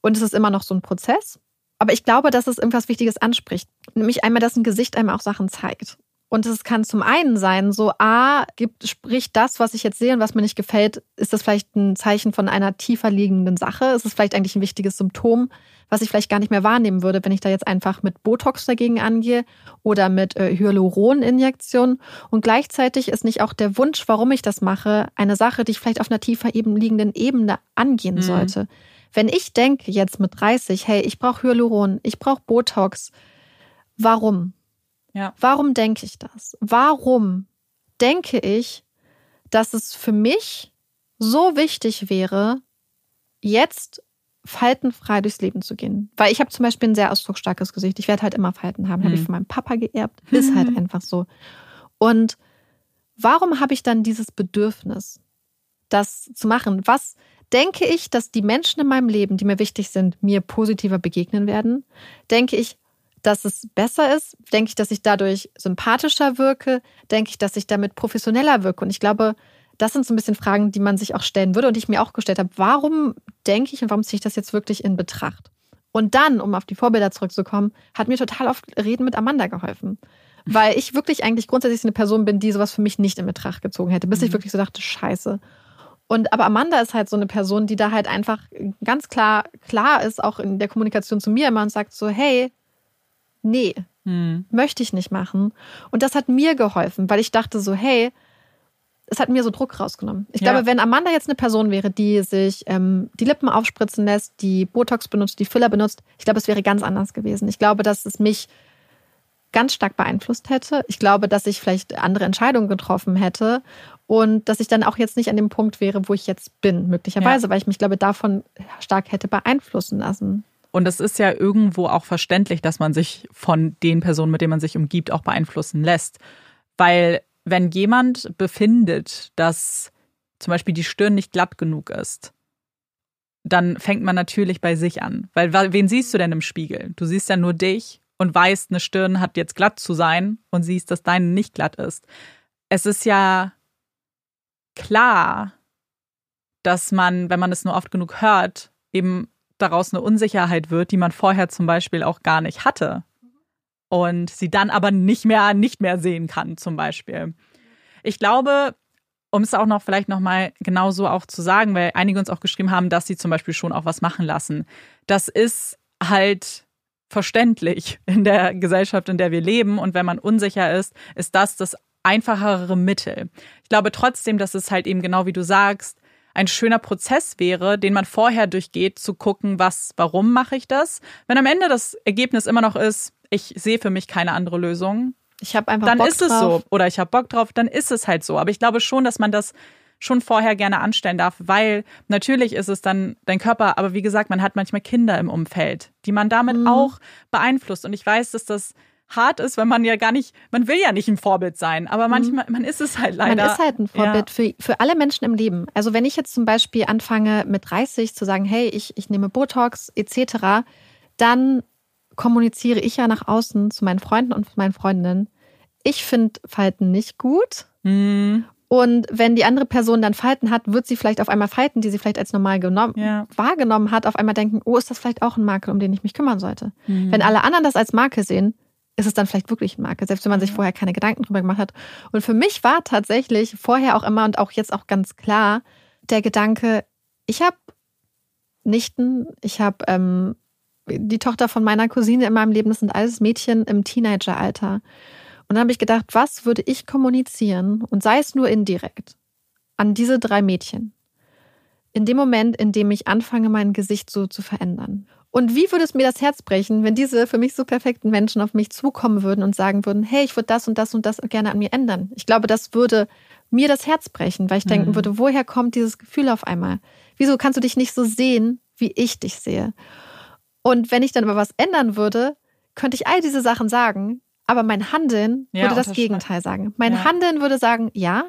Und es ist immer noch so ein Prozess. Aber ich glaube, dass es irgendwas Wichtiges anspricht. Nämlich einmal, dass ein Gesicht einem auch Sachen zeigt. Und es kann zum einen sein, so A, gibt, spricht das, was ich jetzt sehe und was mir nicht gefällt, ist das vielleicht ein Zeichen von einer tiefer liegenden Sache? Ist es vielleicht eigentlich ein wichtiges Symptom, was ich vielleicht gar nicht mehr wahrnehmen würde, wenn ich da jetzt einfach mit Botox dagegen angehe oder mit äh, Hyaluroninjektion. Und gleichzeitig ist nicht auch der Wunsch, warum ich das mache, eine Sache, die ich vielleicht auf einer tiefer eben liegenden Ebene angehen mhm. sollte. Wenn ich denke jetzt mit 30, hey, ich brauche Hyaluron, ich brauche Botox, warum? Ja. Warum denke ich das? Warum denke ich, dass es für mich so wichtig wäre, jetzt faltenfrei durchs Leben zu gehen? Weil ich habe zum Beispiel ein sehr ausdrucksstarkes Gesicht. Ich werde halt immer Falten haben. Mhm. Habe ich von meinem Papa geerbt. Ist halt einfach so. Und warum habe ich dann dieses Bedürfnis, das zu machen? Was denke ich, dass die Menschen in meinem Leben, die mir wichtig sind, mir positiver begegnen werden? Denke ich, dass es besser ist? Denke ich, dass ich dadurch sympathischer wirke? Denke ich, dass ich damit professioneller wirke? Und ich glaube, das sind so ein bisschen Fragen, die man sich auch stellen würde und die ich mir auch gestellt habe. Warum denke ich und warum ziehe ich das jetzt wirklich in Betracht? Und dann, um auf die Vorbilder zurückzukommen, hat mir total oft Reden mit Amanda geholfen. Weil ich wirklich eigentlich grundsätzlich eine Person bin, die sowas für mich nicht in Betracht gezogen hätte, bis mhm. ich wirklich so dachte, scheiße. Und aber Amanda ist halt so eine Person, die da halt einfach ganz klar klar ist, auch in der Kommunikation zu mir immer und sagt so, hey, nee, hm. möchte ich nicht machen. Und das hat mir geholfen, weil ich dachte so, hey, es hat mir so Druck rausgenommen. Ich ja. glaube, wenn Amanda jetzt eine Person wäre, die sich ähm, die Lippen aufspritzen lässt, die Botox benutzt, die Filler benutzt, ich glaube, es wäre ganz anders gewesen. Ich glaube, dass es mich ganz stark beeinflusst hätte. Ich glaube, dass ich vielleicht andere Entscheidungen getroffen hätte und dass ich dann auch jetzt nicht an dem Punkt wäre, wo ich jetzt bin, möglicherweise, ja. weil ich mich, glaube, davon stark hätte beeinflussen lassen. Und es ist ja irgendwo auch verständlich, dass man sich von den Personen, mit denen man sich umgibt, auch beeinflussen lässt. Weil wenn jemand befindet, dass zum Beispiel die Stirn nicht glatt genug ist, dann fängt man natürlich bei sich an. Weil wen siehst du denn im Spiegel? Du siehst ja nur dich und weißt, eine Stirn hat jetzt glatt zu sein und siehst, dass deine nicht glatt ist. Es ist ja klar, dass man, wenn man es nur oft genug hört, eben daraus eine Unsicherheit wird, die man vorher zum Beispiel auch gar nicht hatte. Und sie dann aber nicht mehr, nicht mehr sehen kann, zum Beispiel. Ich glaube, um es auch noch vielleicht nochmal genau so auch zu sagen, weil einige uns auch geschrieben haben, dass sie zum Beispiel schon auch was machen lassen. Das ist halt verständlich in der Gesellschaft, in der wir leben. Und wenn man unsicher ist, ist das das einfachere Mittel. Ich glaube trotzdem, dass es halt eben genau wie du sagst, ein schöner Prozess wäre, den man vorher durchgeht, zu gucken, was, warum mache ich das? Wenn am Ende das Ergebnis immer noch ist, ich sehe für mich keine andere Lösung, ich habe einfach dann Bock ist es drauf. so. Oder ich habe Bock drauf, dann ist es halt so. Aber ich glaube schon, dass man das schon vorher gerne anstellen darf, weil natürlich ist es dann dein Körper, aber wie gesagt, man hat manchmal Kinder im Umfeld, die man damit mhm. auch beeinflusst. Und ich weiß, dass das hart ist, weil man ja gar nicht, man will ja nicht ein Vorbild sein, aber mhm. manchmal, man ist es halt leider. Man ist halt ein Vorbild ja. für, für alle Menschen im Leben. Also wenn ich jetzt zum Beispiel anfange mit 30 zu sagen, hey, ich, ich nehme Botox etc., dann kommuniziere ich ja nach außen zu meinen Freunden und meinen Freundinnen. Ich finde Falten nicht gut. Mhm. Und wenn die andere Person dann Falten hat, wird sie vielleicht auf einmal Falten, die sie vielleicht als normal genommen, ja. wahrgenommen hat, auf einmal denken, oh, ist das vielleicht auch ein Makel, um den ich mich kümmern sollte. Mhm. Wenn alle anderen das als Makel sehen, ist es dann vielleicht wirklich ein Makel, selbst wenn man sich vorher keine Gedanken drüber gemacht hat. Und für mich war tatsächlich vorher auch immer und auch jetzt auch ganz klar der Gedanke, ich habe Nichten, ich habe ähm, die Tochter von meiner Cousine in meinem Leben, das sind alles Mädchen im Teenageralter. Und dann habe ich gedacht, was würde ich kommunizieren und sei es nur indirekt an diese drei Mädchen? In dem Moment, in dem ich anfange, mein Gesicht so zu verändern. Und wie würde es mir das Herz brechen, wenn diese für mich so perfekten Menschen auf mich zukommen würden und sagen würden, hey, ich würde das und das und das gerne an mir ändern. Ich glaube, das würde mir das Herz brechen, weil ich mhm. denken würde, woher kommt dieses Gefühl auf einmal? Wieso kannst du dich nicht so sehen, wie ich dich sehe? Und wenn ich dann aber was ändern würde, könnte ich all diese Sachen sagen, aber mein Handeln ja, würde das Gegenteil sagen. Mein ja. Handeln würde sagen, ja,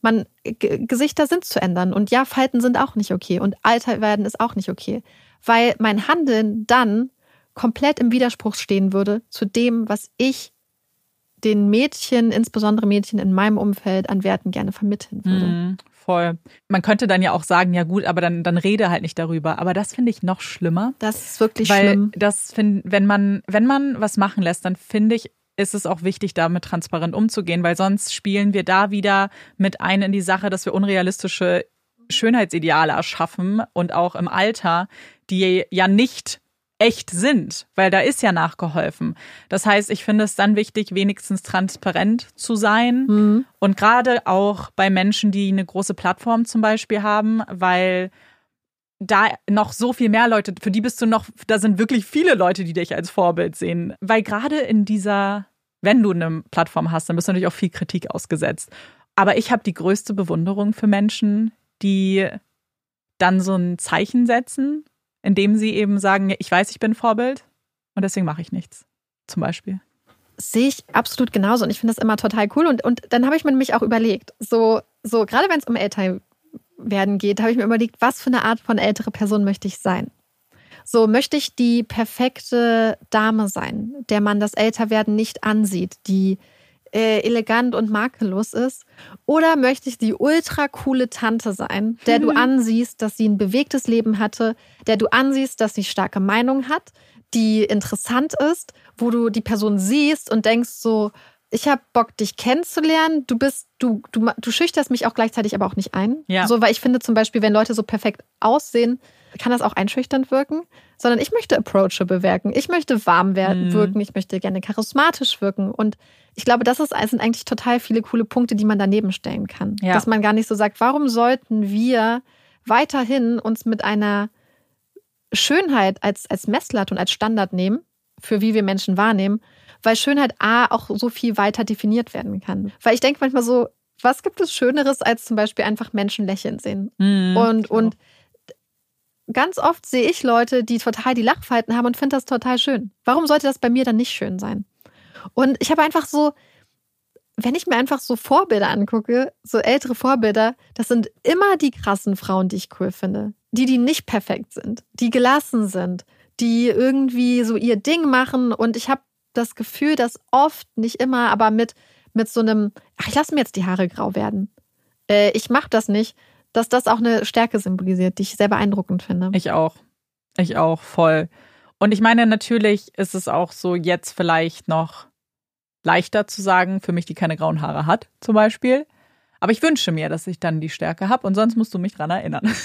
man, G Gesichter sind zu ändern und ja, Falten sind auch nicht okay und Alter werden ist auch nicht okay, weil mein Handeln dann komplett im Widerspruch stehen würde zu dem, was ich den Mädchen, insbesondere Mädchen in meinem Umfeld an Werten gerne vermitteln würde. Mhm, voll. Man könnte dann ja auch sagen, ja gut, aber dann, dann rede halt nicht darüber. Aber das finde ich noch schlimmer. Das ist wirklich weil schlimm. Das find, wenn man, wenn man was machen lässt, dann finde ich, ist es auch wichtig, damit transparent umzugehen, weil sonst spielen wir da wieder mit ein in die Sache, dass wir unrealistische Schönheitsideale erschaffen und auch im Alter, die ja nicht echt sind, weil da ist ja nachgeholfen. Das heißt, ich finde es dann wichtig, wenigstens transparent zu sein mhm. und gerade auch bei Menschen, die eine große Plattform zum Beispiel haben, weil da noch so viel mehr Leute, für die bist du noch, da sind wirklich viele Leute, die dich als Vorbild sehen, weil gerade in dieser, wenn du eine Plattform hast, dann bist du natürlich auch viel Kritik ausgesetzt. Aber ich habe die größte Bewunderung für Menschen, die dann so ein Zeichen setzen indem sie eben sagen, ich weiß, ich bin Vorbild und deswegen mache ich nichts. Zum Beispiel. Sehe ich absolut genauso und ich finde das immer total cool. Und, und dann habe ich mir nämlich auch überlegt, so, so gerade wenn es um Älterwerden geht, habe ich mir überlegt, was für eine Art von ältere Person möchte ich sein. So möchte ich die perfekte Dame sein, der man das Älterwerden nicht ansieht, die äh, elegant und makellos ist? Oder möchte ich die ultra coole Tante sein, der du ansiehst, dass sie ein bewegtes Leben hatte, der du ansiehst, dass sie starke Meinung hat, die interessant ist, wo du die Person siehst und denkst so, ich habe Bock, dich kennenzulernen. Du bist, du, du, du schüchterst mich auch gleichzeitig aber auch nicht ein. Ja. So, weil ich finde zum Beispiel, wenn Leute so perfekt aussehen, kann das auch einschüchternd wirken. Sondern ich möchte approachable wirken. Ich möchte warm werden, mhm. wirken. Ich möchte gerne charismatisch wirken. Und ich glaube, das ist, sind eigentlich total viele coole Punkte, die man daneben stellen kann. Ja. Dass man gar nicht so sagt, warum sollten wir weiterhin uns mit einer Schönheit als, als Messlatte und als Standard nehmen, für wie wir Menschen wahrnehmen, weil Schönheit A auch so viel weiter definiert werden kann. Weil ich denke manchmal so, was gibt es Schöneres, als zum Beispiel einfach Menschen lächeln sehen? Mhm, und, und ganz oft sehe ich Leute, die total die Lachfalten haben und finde das total schön. Warum sollte das bei mir dann nicht schön sein? Und ich habe einfach so, wenn ich mir einfach so Vorbilder angucke, so ältere Vorbilder, das sind immer die krassen Frauen, die ich cool finde. Die, die nicht perfekt sind, die gelassen sind, die irgendwie so ihr Ding machen. Und ich habe das Gefühl, dass oft, nicht immer, aber mit, mit so einem, ach, ich lasse mir jetzt die Haare grau werden. Äh, ich mache das nicht, dass das auch eine Stärke symbolisiert, die ich sehr beeindruckend finde. Ich auch. Ich auch, voll. Und ich meine, natürlich ist es auch so jetzt vielleicht noch leichter zu sagen, für mich, die keine grauen Haare hat, zum Beispiel. Aber ich wünsche mir, dass ich dann die Stärke habe und sonst musst du mich dran erinnern.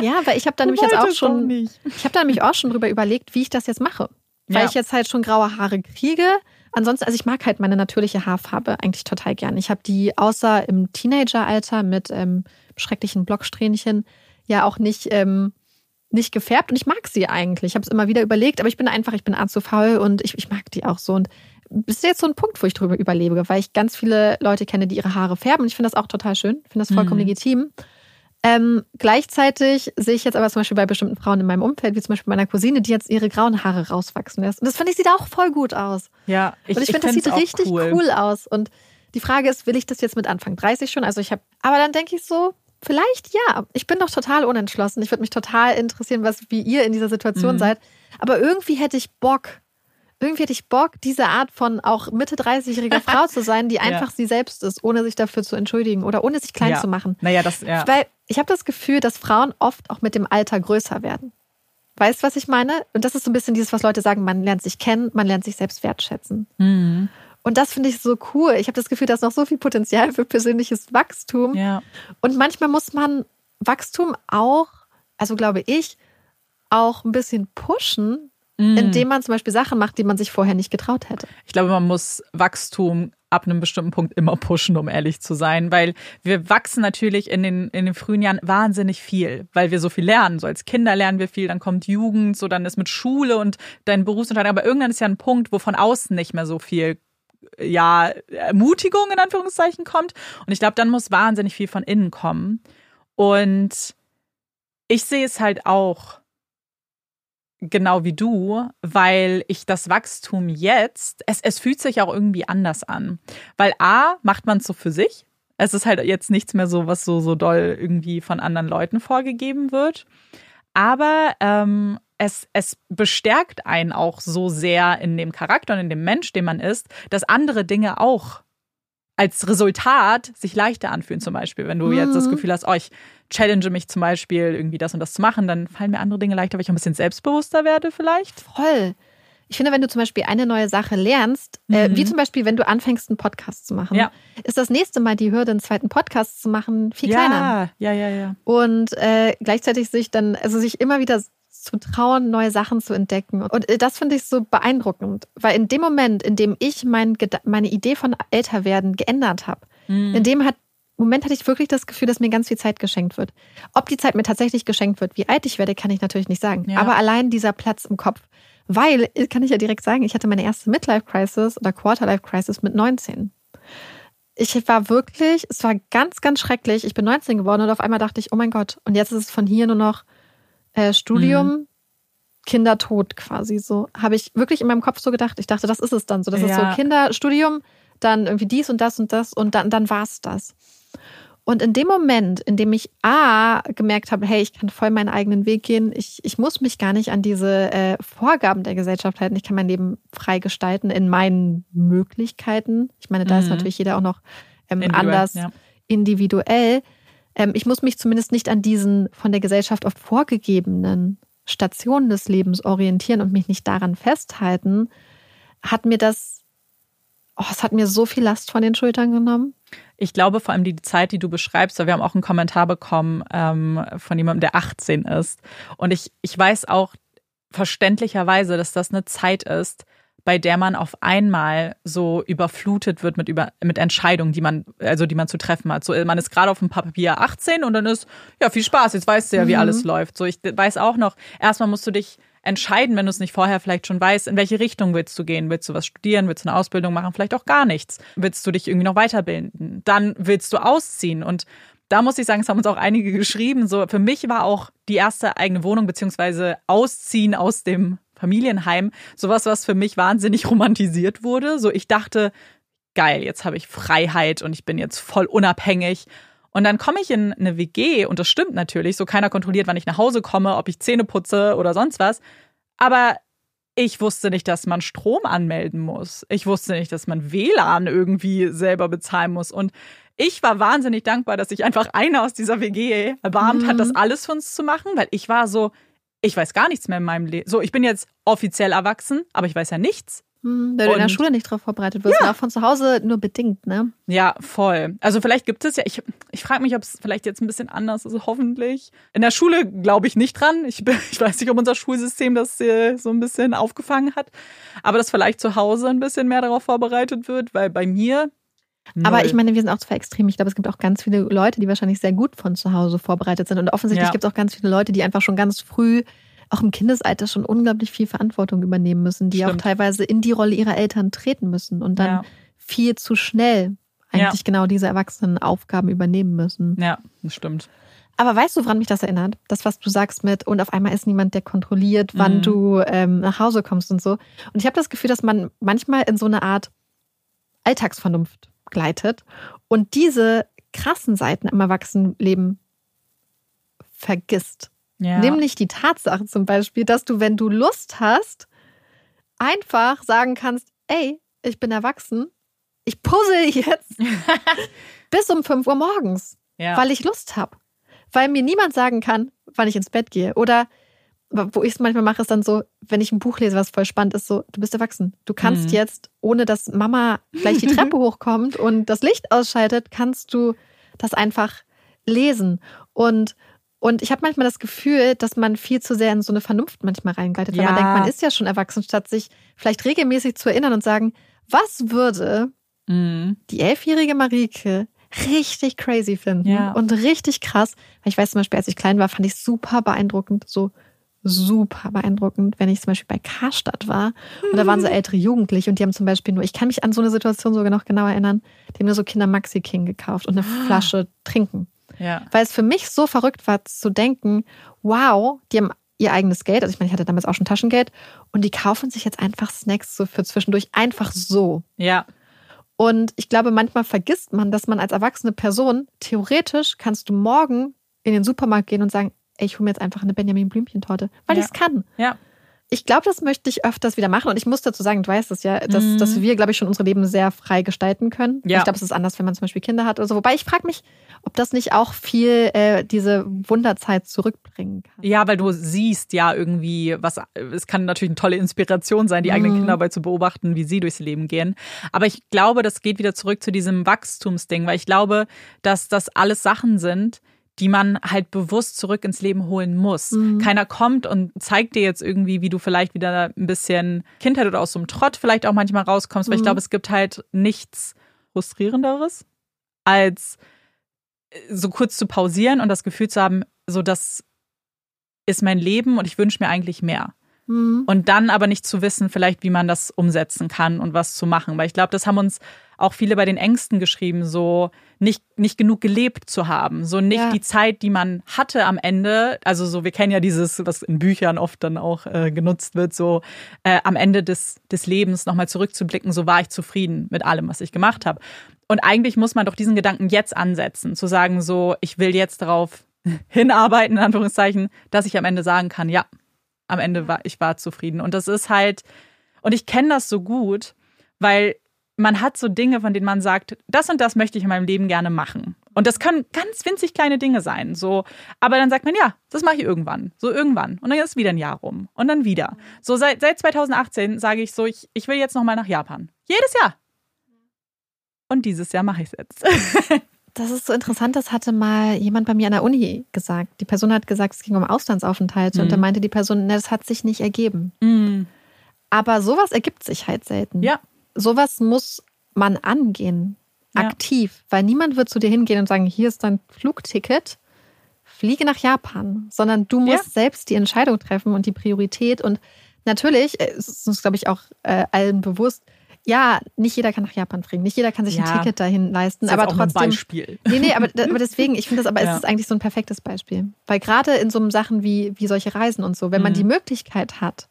Ja, weil ich habe da nämlich jetzt auch schon, ich habe da nämlich auch schon drüber überlegt, wie ich das jetzt mache. Weil ja. ich jetzt halt schon graue Haare kriege. Ansonsten, also ich mag halt meine natürliche Haarfarbe eigentlich total gern. Ich habe die außer im Teenageralter mit ähm, schrecklichen Blocksträhnchen ja auch nicht, ähm, nicht gefärbt und ich mag sie eigentlich. Ich habe es immer wieder überlegt, aber ich bin einfach, ich bin arg zu faul und ich, ich mag die auch so. Und das ist jetzt so ein Punkt, wo ich drüber überlebe, weil ich ganz viele Leute kenne, die ihre Haare färben und ich finde das auch total schön, finde das vollkommen mhm. legitim. Ähm, gleichzeitig sehe ich jetzt aber zum Beispiel bei bestimmten Frauen in meinem Umfeld, wie zum Beispiel meiner Cousine, die jetzt ihre grauen Haare rauswachsen lässt. Und das finde ich sieht auch voll gut aus. Ja, ich, und ich, finde, das sieht richtig cool. cool. aus. Und die Frage ist, will ich das jetzt mit Anfang 30 schon? Also ich habe, aber dann denke ich so, vielleicht ja. Ich bin doch total unentschlossen. Ich würde mich total interessieren, was wie ihr in dieser Situation mhm. seid. Aber irgendwie hätte ich Bock, irgendwie hätte ich Bock, diese Art von auch Mitte 30-jähriger Frau zu sein, die einfach ja. sie selbst ist, ohne sich dafür zu entschuldigen oder ohne sich klein ja. zu machen. Naja, das, ja. Weil ich habe das Gefühl, dass Frauen oft auch mit dem Alter größer werden. Weißt du, was ich meine? Und das ist so ein bisschen dieses, was Leute sagen, man lernt sich kennen, man lernt sich selbst wertschätzen. Mhm. Und das finde ich so cool. Ich habe das Gefühl, da ist noch so viel Potenzial für persönliches Wachstum. Ja. Und manchmal muss man Wachstum auch, also glaube ich, auch ein bisschen pushen, mm. indem man zum Beispiel Sachen macht, die man sich vorher nicht getraut hätte. Ich glaube, man muss Wachstum ab einem bestimmten Punkt immer pushen, um ehrlich zu sein, weil wir wachsen natürlich in den, in den frühen Jahren wahnsinnig viel, weil wir so viel lernen. So als Kinder lernen wir viel, dann kommt Jugend, so dann ist mit Schule und dein Berufsunternehmen. Aber irgendwann ist ja ein Punkt, wo von außen nicht mehr so viel ja, Ermutigung in Anführungszeichen kommt. Und ich glaube, dann muss wahnsinnig viel von innen kommen. Und ich sehe es halt auch genau wie du, weil ich das Wachstum jetzt, es, es fühlt sich auch irgendwie anders an. Weil A, macht man es so für sich. Es ist halt jetzt nichts mehr so, was so, so doll irgendwie von anderen Leuten vorgegeben wird. Aber ähm, es, es bestärkt einen auch so sehr in dem Charakter und in dem Mensch, den man ist, dass andere Dinge auch als Resultat sich leichter anfühlen. Zum Beispiel, wenn du mhm. jetzt das mhm. Gefühl hast, oh, ich challenge mich zum Beispiel, irgendwie das und das zu machen, dann fallen mir andere Dinge leichter, weil ich ein bisschen selbstbewusster werde vielleicht. Voll. Ich finde, wenn du zum Beispiel eine neue Sache lernst, mhm. äh, wie mhm. zum Beispiel, wenn du anfängst, einen Podcast zu machen, ja. ist das nächste Mal die Hürde, einen zweiten Podcast zu machen, viel ja, kleiner. Ja, ja, ja. Und äh, gleichzeitig sich dann, also sich immer wieder zu trauen, neue Sachen zu entdecken. Und äh, das finde ich so beeindruckend, weil in dem Moment, in dem ich mein, meine Idee von Älterwerden geändert habe, mhm. in dem hat Moment hatte ich wirklich das Gefühl, dass mir ganz viel Zeit geschenkt wird. Ob die Zeit mir tatsächlich geschenkt wird, wie alt ich werde, kann ich natürlich nicht sagen. Ja. Aber allein dieser Platz im Kopf. Weil, äh, kann ich ja direkt sagen, ich hatte meine erste Midlife-Crisis oder Quarter-Life-Crisis mit 19. Ich war wirklich, es war ganz, ganz schrecklich. Ich bin 19 geworden und auf einmal dachte ich, oh mein Gott, und jetzt ist es von hier nur noch äh, Studium, mhm. Kindertod quasi so. Habe ich wirklich in meinem Kopf so gedacht. Ich dachte, das ist es dann so. Das ja. ist so Kinderstudium, dann irgendwie dies und das und das und dann, dann war es das. Und in dem Moment, in dem ich A gemerkt habe, hey, ich kann voll meinen eigenen Weg gehen, ich, ich muss mich gar nicht an diese äh, Vorgaben der Gesellschaft halten, ich kann mein Leben frei gestalten in meinen Möglichkeiten. Ich meine, da mhm. ist natürlich jeder auch noch ähm, anders ja. individuell. Ähm, ich muss mich zumindest nicht an diesen von der Gesellschaft oft vorgegebenen Stationen des Lebens orientieren und mich nicht daran festhalten, hat mir das, oh, es hat mir so viel Last von den Schultern genommen. Ich glaube vor allem die Zeit, die du beschreibst, weil wir haben auch einen Kommentar bekommen ähm, von jemandem, der 18 ist. Und ich, ich weiß auch verständlicherweise, dass das eine Zeit ist, bei der man auf einmal so überflutet wird mit, über, mit Entscheidungen, die man, also die man zu treffen hat. So, man ist gerade auf dem Papier 18 und dann ist, ja, viel Spaß, jetzt weißt du ja, wie mhm. alles läuft. So, ich weiß auch noch, erstmal musst du dich entscheiden, wenn du es nicht vorher vielleicht schon weißt, in welche Richtung willst du gehen? Willst du was studieren? Willst du eine Ausbildung machen? Vielleicht auch gar nichts. Willst du dich irgendwie noch weiterbilden? Dann willst du ausziehen und da muss ich sagen, es haben uns auch einige geschrieben. So, für mich war auch die erste eigene Wohnung beziehungsweise Ausziehen aus dem Familienheim sowas, was für mich wahnsinnig romantisiert wurde. So, ich dachte, geil, jetzt habe ich Freiheit und ich bin jetzt voll unabhängig. Und dann komme ich in eine WG und das stimmt natürlich, so keiner kontrolliert, wann ich nach Hause komme, ob ich Zähne putze oder sonst was. Aber ich wusste nicht, dass man Strom anmelden muss. Ich wusste nicht, dass man WLAN irgendwie selber bezahlen muss. Und ich war wahnsinnig dankbar, dass sich einfach einer aus dieser WG erbarmt mhm. hat, das alles für uns zu machen, weil ich war so, ich weiß gar nichts mehr in meinem Leben. So, ich bin jetzt offiziell erwachsen, aber ich weiß ja nichts. Hm, weil du in der Schule nicht darauf vorbereitet wirst. Ja. auch von zu Hause nur bedingt, ne? Ja, voll. Also vielleicht gibt es ja, ich, ich frage mich, ob es vielleicht jetzt ein bisschen anders ist, hoffentlich. In der Schule glaube ich nicht dran. Ich, ich weiß nicht, ob unser Schulsystem das äh, so ein bisschen aufgefangen hat. Aber dass vielleicht zu Hause ein bisschen mehr darauf vorbereitet wird, weil bei mir Null. Aber ich meine, wir sind auch zwar extrem. Ich glaube, es gibt auch ganz viele Leute, die wahrscheinlich sehr gut von zu Hause vorbereitet sind. Und offensichtlich ja. gibt es auch ganz viele Leute, die einfach schon ganz früh auch im Kindesalter schon unglaublich viel Verantwortung übernehmen müssen, die Stimmt. auch teilweise in die Rolle ihrer Eltern treten müssen und dann ja. viel zu schnell eigentlich ja. genau diese Erwachsenenaufgaben übernehmen müssen. Ja, das stimmt. Aber weißt du, woran mich das erinnert? Das, was du sagst mit, und auf einmal ist niemand, der kontrolliert, wann mhm. du ähm, nach Hause kommst und so. Und ich habe das Gefühl, dass man manchmal in so eine Art Alltagsvernunft gleitet und diese krassen Seiten im Erwachsenenleben vergisst. Ja. Nämlich die Tatsache zum Beispiel, dass du, wenn du Lust hast, einfach sagen kannst, ey, ich bin erwachsen, ich puzzle jetzt bis um 5 Uhr morgens, ja. weil ich Lust habe. Weil mir niemand sagen kann, wann ich ins Bett gehe. Oder wo ich es manchmal mache, ist dann so, wenn ich ein Buch lese, was voll spannend ist, so, du bist erwachsen. Du kannst mhm. jetzt, ohne dass Mama gleich die Treppe hochkommt und das Licht ausschaltet, kannst du das einfach lesen. Und, und ich habe manchmal das Gefühl, dass man viel zu sehr in so eine Vernunft manchmal reingleitet, weil man denkt, man ist ja schon erwachsen, statt sich vielleicht regelmäßig zu erinnern und sagen, was würde mhm. die elfjährige Marike richtig crazy finden ja. und richtig krass. Ich weiß zum Beispiel, als ich klein war, fand ich super beeindruckend, so super beeindruckend, wenn ich zum Beispiel bei Karstadt war und da waren so ältere Jugendliche und die haben zum Beispiel nur, ich kann mich an so eine Situation sogar noch genau erinnern, die haben nur so Kinder Maxi King gekauft und eine ah. Flasche trinken. Ja. Weil es für mich so verrückt war zu denken, wow, die haben ihr eigenes Geld, also ich meine, ich hatte damals auch schon Taschengeld und die kaufen sich jetzt einfach Snacks so für zwischendurch einfach so. Ja. Und ich glaube, manchmal vergisst man, dass man als erwachsene Person theoretisch kannst du morgen in den Supermarkt gehen und sagen, ich hole mir jetzt einfach eine Benjamin Blümchen-Torte, weil ja. ich es kann. Ja. Ich glaube, das möchte ich öfters wieder machen. Und ich muss dazu sagen, du weißt es ja, dass, mhm. dass wir, glaube ich, schon unsere Leben sehr frei gestalten können. Ja. Ich glaube, es ist anders, wenn man zum Beispiel Kinder hat oder so. Wobei ich frage mich, ob das nicht auch viel äh, diese Wunderzeit zurückbringen kann. Ja, weil du siehst ja irgendwie, was es kann natürlich eine tolle Inspiration sein, die mhm. eigenen Kinder dabei zu beobachten, wie sie durchs Leben gehen. Aber ich glaube, das geht wieder zurück zu diesem Wachstumsding, weil ich glaube, dass das alles Sachen sind, die man halt bewusst zurück ins Leben holen muss. Mhm. Keiner kommt und zeigt dir jetzt irgendwie, wie du vielleicht wieder ein bisschen Kindheit oder aus so einem Trott vielleicht auch manchmal rauskommst, weil ich mhm. glaube, es gibt halt nichts frustrierenderes, als äh, so kurz zu pausieren und das Gefühl zu haben, so das ist mein Leben und ich wünsche mir eigentlich mehr. Mhm. Und dann aber nicht zu wissen, vielleicht, wie man das umsetzen kann und was zu machen. Weil ich glaube, das haben uns auch viele bei den Ängsten geschrieben, so nicht, nicht genug gelebt zu haben, so nicht ja. die Zeit, die man hatte am Ende. Also so, wir kennen ja dieses, was in Büchern oft dann auch äh, genutzt wird, so äh, am Ende des, des Lebens nochmal zurückzublicken, so war ich zufrieden mit allem, was ich gemacht habe. Und eigentlich muss man doch diesen Gedanken jetzt ansetzen, zu sagen, so, ich will jetzt darauf hinarbeiten, in Anführungszeichen, dass ich am Ende sagen kann, ja, am Ende war ich war zufrieden. Und das ist halt, und ich kenne das so gut, weil man hat so Dinge, von denen man sagt, das und das möchte ich in meinem Leben gerne machen. Und das können ganz winzig kleine Dinge sein. So, aber dann sagt man, ja, das mache ich irgendwann. So irgendwann. Und dann ist wieder ein Jahr rum. Und dann wieder. So seit, seit 2018 sage ich so, ich, ich will jetzt nochmal nach Japan. Jedes Jahr. Und dieses Jahr mache ich es jetzt. Das ist so interessant, das hatte mal jemand bei mir an der Uni gesagt. Die Person hat gesagt, es ging um Auslandsaufenthalte mhm. und da meinte die Person, ne, das hat sich nicht ergeben. Mhm. Aber sowas ergibt sich halt selten. Ja. Sowas muss man angehen, aktiv, ja. weil niemand wird zu dir hingehen und sagen, hier ist dein Flugticket, fliege nach Japan, sondern du musst ja. selbst die Entscheidung treffen und die Priorität und natürlich äh, ist uns, glaube ich, auch äh, allen bewusst, ja, nicht jeder kann nach Japan fliegen, nicht jeder kann sich ja, ein Ticket dahin leisten, aber trotzdem. Ein Beispiel. Nee, nee, aber, aber deswegen, ich finde das, aber ja. es ist eigentlich so ein perfektes Beispiel. Weil gerade in so Sachen wie, wie solche Reisen und so, wenn man mhm. die Möglichkeit hat,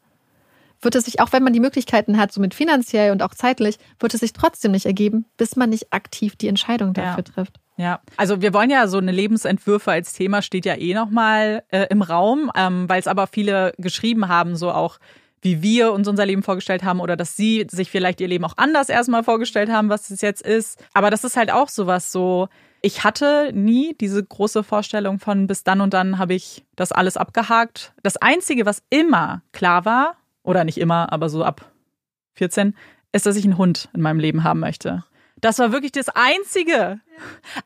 wird es sich, auch wenn man die Möglichkeiten hat, so mit finanziell und auch zeitlich, wird es sich trotzdem nicht ergeben, bis man nicht aktiv die Entscheidung dafür ja. trifft. Ja, also wir wollen ja so eine Lebensentwürfe als Thema steht ja eh nochmal äh, im Raum, ähm, weil es aber viele geschrieben haben, so auch wie wir uns unser Leben vorgestellt haben oder dass sie sich vielleicht ihr Leben auch anders erstmal vorgestellt haben, was es jetzt ist. Aber das ist halt auch sowas so. Ich hatte nie diese große Vorstellung von bis dann und dann habe ich das alles abgehakt. Das Einzige, was immer klar war, oder nicht immer, aber so ab 14, ist, dass ich einen Hund in meinem Leben haben möchte. Das war wirklich das Einzige.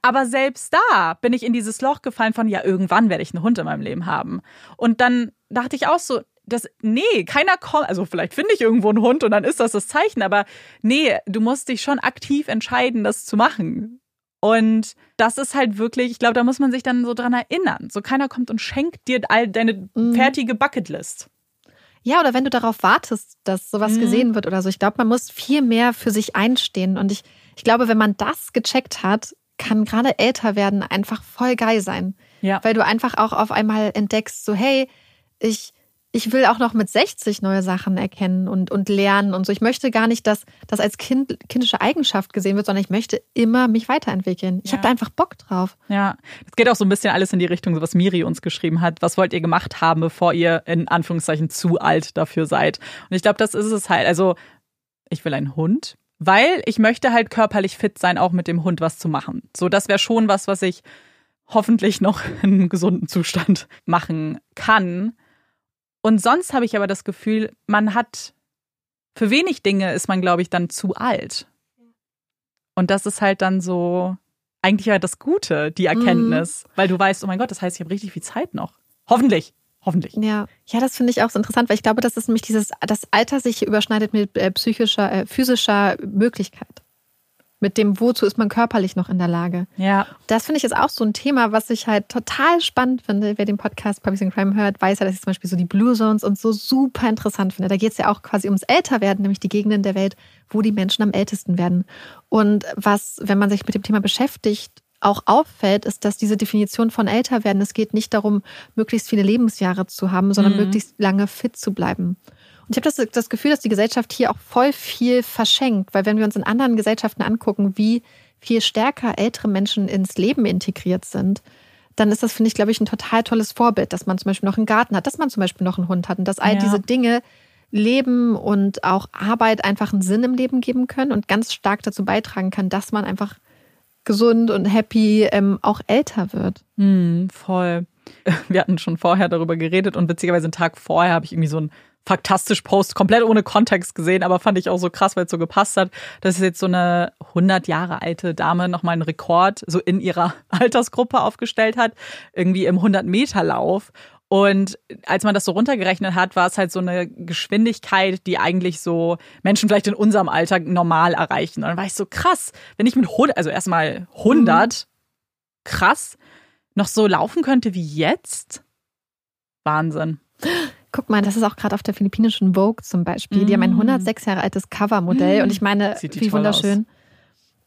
Aber selbst da bin ich in dieses Loch gefallen von, ja, irgendwann werde ich einen Hund in meinem Leben haben. Und dann dachte ich auch so, das, nee, keiner kommt, also vielleicht finde ich irgendwo einen Hund und dann ist das das Zeichen, aber nee, du musst dich schon aktiv entscheiden, das zu machen. Und das ist halt wirklich, ich glaube, da muss man sich dann so dran erinnern. So keiner kommt und schenkt dir all deine mhm. fertige Bucketlist. Ja, oder wenn du darauf wartest, dass sowas mhm. gesehen wird oder so. Ich glaube, man muss viel mehr für sich einstehen. Und ich, ich glaube, wenn man das gecheckt hat, kann gerade älter werden einfach voll geil sein. Ja. Weil du einfach auch auf einmal entdeckst, so, hey, ich, ich will auch noch mit 60 neue Sachen erkennen und, und lernen und so. Ich möchte gar nicht, dass das als kind, kindische Eigenschaft gesehen wird, sondern ich möchte immer mich weiterentwickeln. Ich ja. habe da einfach Bock drauf. Ja, es geht auch so ein bisschen alles in die Richtung, was Miri uns geschrieben hat. Was wollt ihr gemacht haben, bevor ihr in Anführungszeichen zu alt dafür seid? Und ich glaube, das ist es halt. Also, ich will einen Hund, weil ich möchte halt körperlich fit sein, auch mit dem Hund was zu machen. So, das wäre schon was, was ich hoffentlich noch in einem gesunden Zustand machen kann. Und sonst habe ich aber das Gefühl, man hat für wenig Dinge ist man, glaube ich, dann zu alt. Und das ist halt dann so eigentlich ja das Gute, die Erkenntnis, mhm. weil du weißt, oh mein Gott, das heißt, ich habe richtig viel Zeit noch. Hoffentlich. Hoffentlich. Ja, ja, das finde ich auch so interessant, weil ich glaube, dass es nämlich dieses, das Alter sich überschneidet mit äh, psychischer, äh, physischer Möglichkeit mit dem, wozu ist man körperlich noch in der Lage. Ja. Das finde ich ist auch so ein Thema, was ich halt total spannend finde. Wer den Podcast Puppies Crime hört, weiß ja, dass ich zum Beispiel so die Blue Zones und so super interessant finde. Da geht es ja auch quasi ums Älterwerden, nämlich die Gegenden der Welt, wo die Menschen am ältesten werden. Und was, wenn man sich mit dem Thema beschäftigt, auch auffällt, ist, dass diese Definition von Älterwerden, es geht nicht darum, möglichst viele Lebensjahre zu haben, sondern mhm. möglichst lange fit zu bleiben. Und ich habe das, das Gefühl, dass die Gesellschaft hier auch voll viel verschenkt, weil wenn wir uns in anderen Gesellschaften angucken, wie viel stärker ältere Menschen ins Leben integriert sind, dann ist das, finde ich, glaube ich, ein total tolles Vorbild, dass man zum Beispiel noch einen Garten hat, dass man zum Beispiel noch einen Hund hat und dass all ja. diese Dinge Leben und auch Arbeit einfach einen Sinn im Leben geben können und ganz stark dazu beitragen kann, dass man einfach gesund und happy ähm, auch älter wird. Mm, voll. Wir hatten schon vorher darüber geredet und witzigerweise einen Tag vorher habe ich irgendwie so ein faktastisch Post, komplett ohne Kontext gesehen, aber fand ich auch so krass, weil es so gepasst hat, dass jetzt so eine 100 Jahre alte Dame nochmal einen Rekord so in ihrer Altersgruppe aufgestellt hat, irgendwie im 100-Meter-Lauf. Und als man das so runtergerechnet hat, war es halt so eine Geschwindigkeit, die eigentlich so Menschen vielleicht in unserem Alter normal erreichen. Und dann war ich so krass, wenn ich mit 100, also erstmal 100, mhm. krass, noch so laufen könnte wie jetzt. Wahnsinn. Guck mal, das ist auch gerade auf der philippinischen Vogue zum Beispiel. Die haben ein 106 mm. Jahre altes Covermodell und ich meine, wie wunderschön. Aus.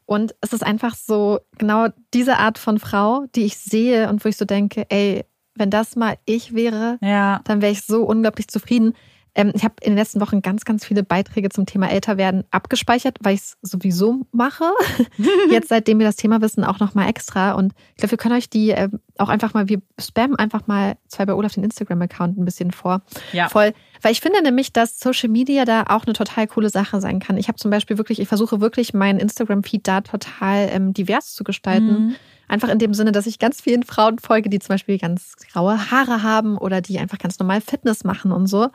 Und es ist einfach so genau diese Art von Frau, die ich sehe und wo ich so denke, ey, wenn das mal ich wäre, ja. dann wäre ich so unglaublich zufrieden. Ähm, ich habe in den letzten Wochen ganz, ganz viele Beiträge zum Thema Älterwerden abgespeichert, weil ich es sowieso mache. Jetzt, seitdem wir das Thema wissen, auch nochmal extra. Und ich glaube, wir können euch die äh, auch einfach mal, wir spammen einfach mal zwei bei Olaf den Instagram-Account ein bisschen vor. Ja. Voll. Weil ich finde nämlich, dass Social Media da auch eine total coole Sache sein kann. Ich habe zum Beispiel wirklich, ich versuche wirklich meinen Instagram-Feed da total ähm, divers zu gestalten. Mhm. Einfach in dem Sinne, dass ich ganz vielen Frauen folge, die zum Beispiel ganz graue Haare haben oder die einfach ganz normal Fitness machen und so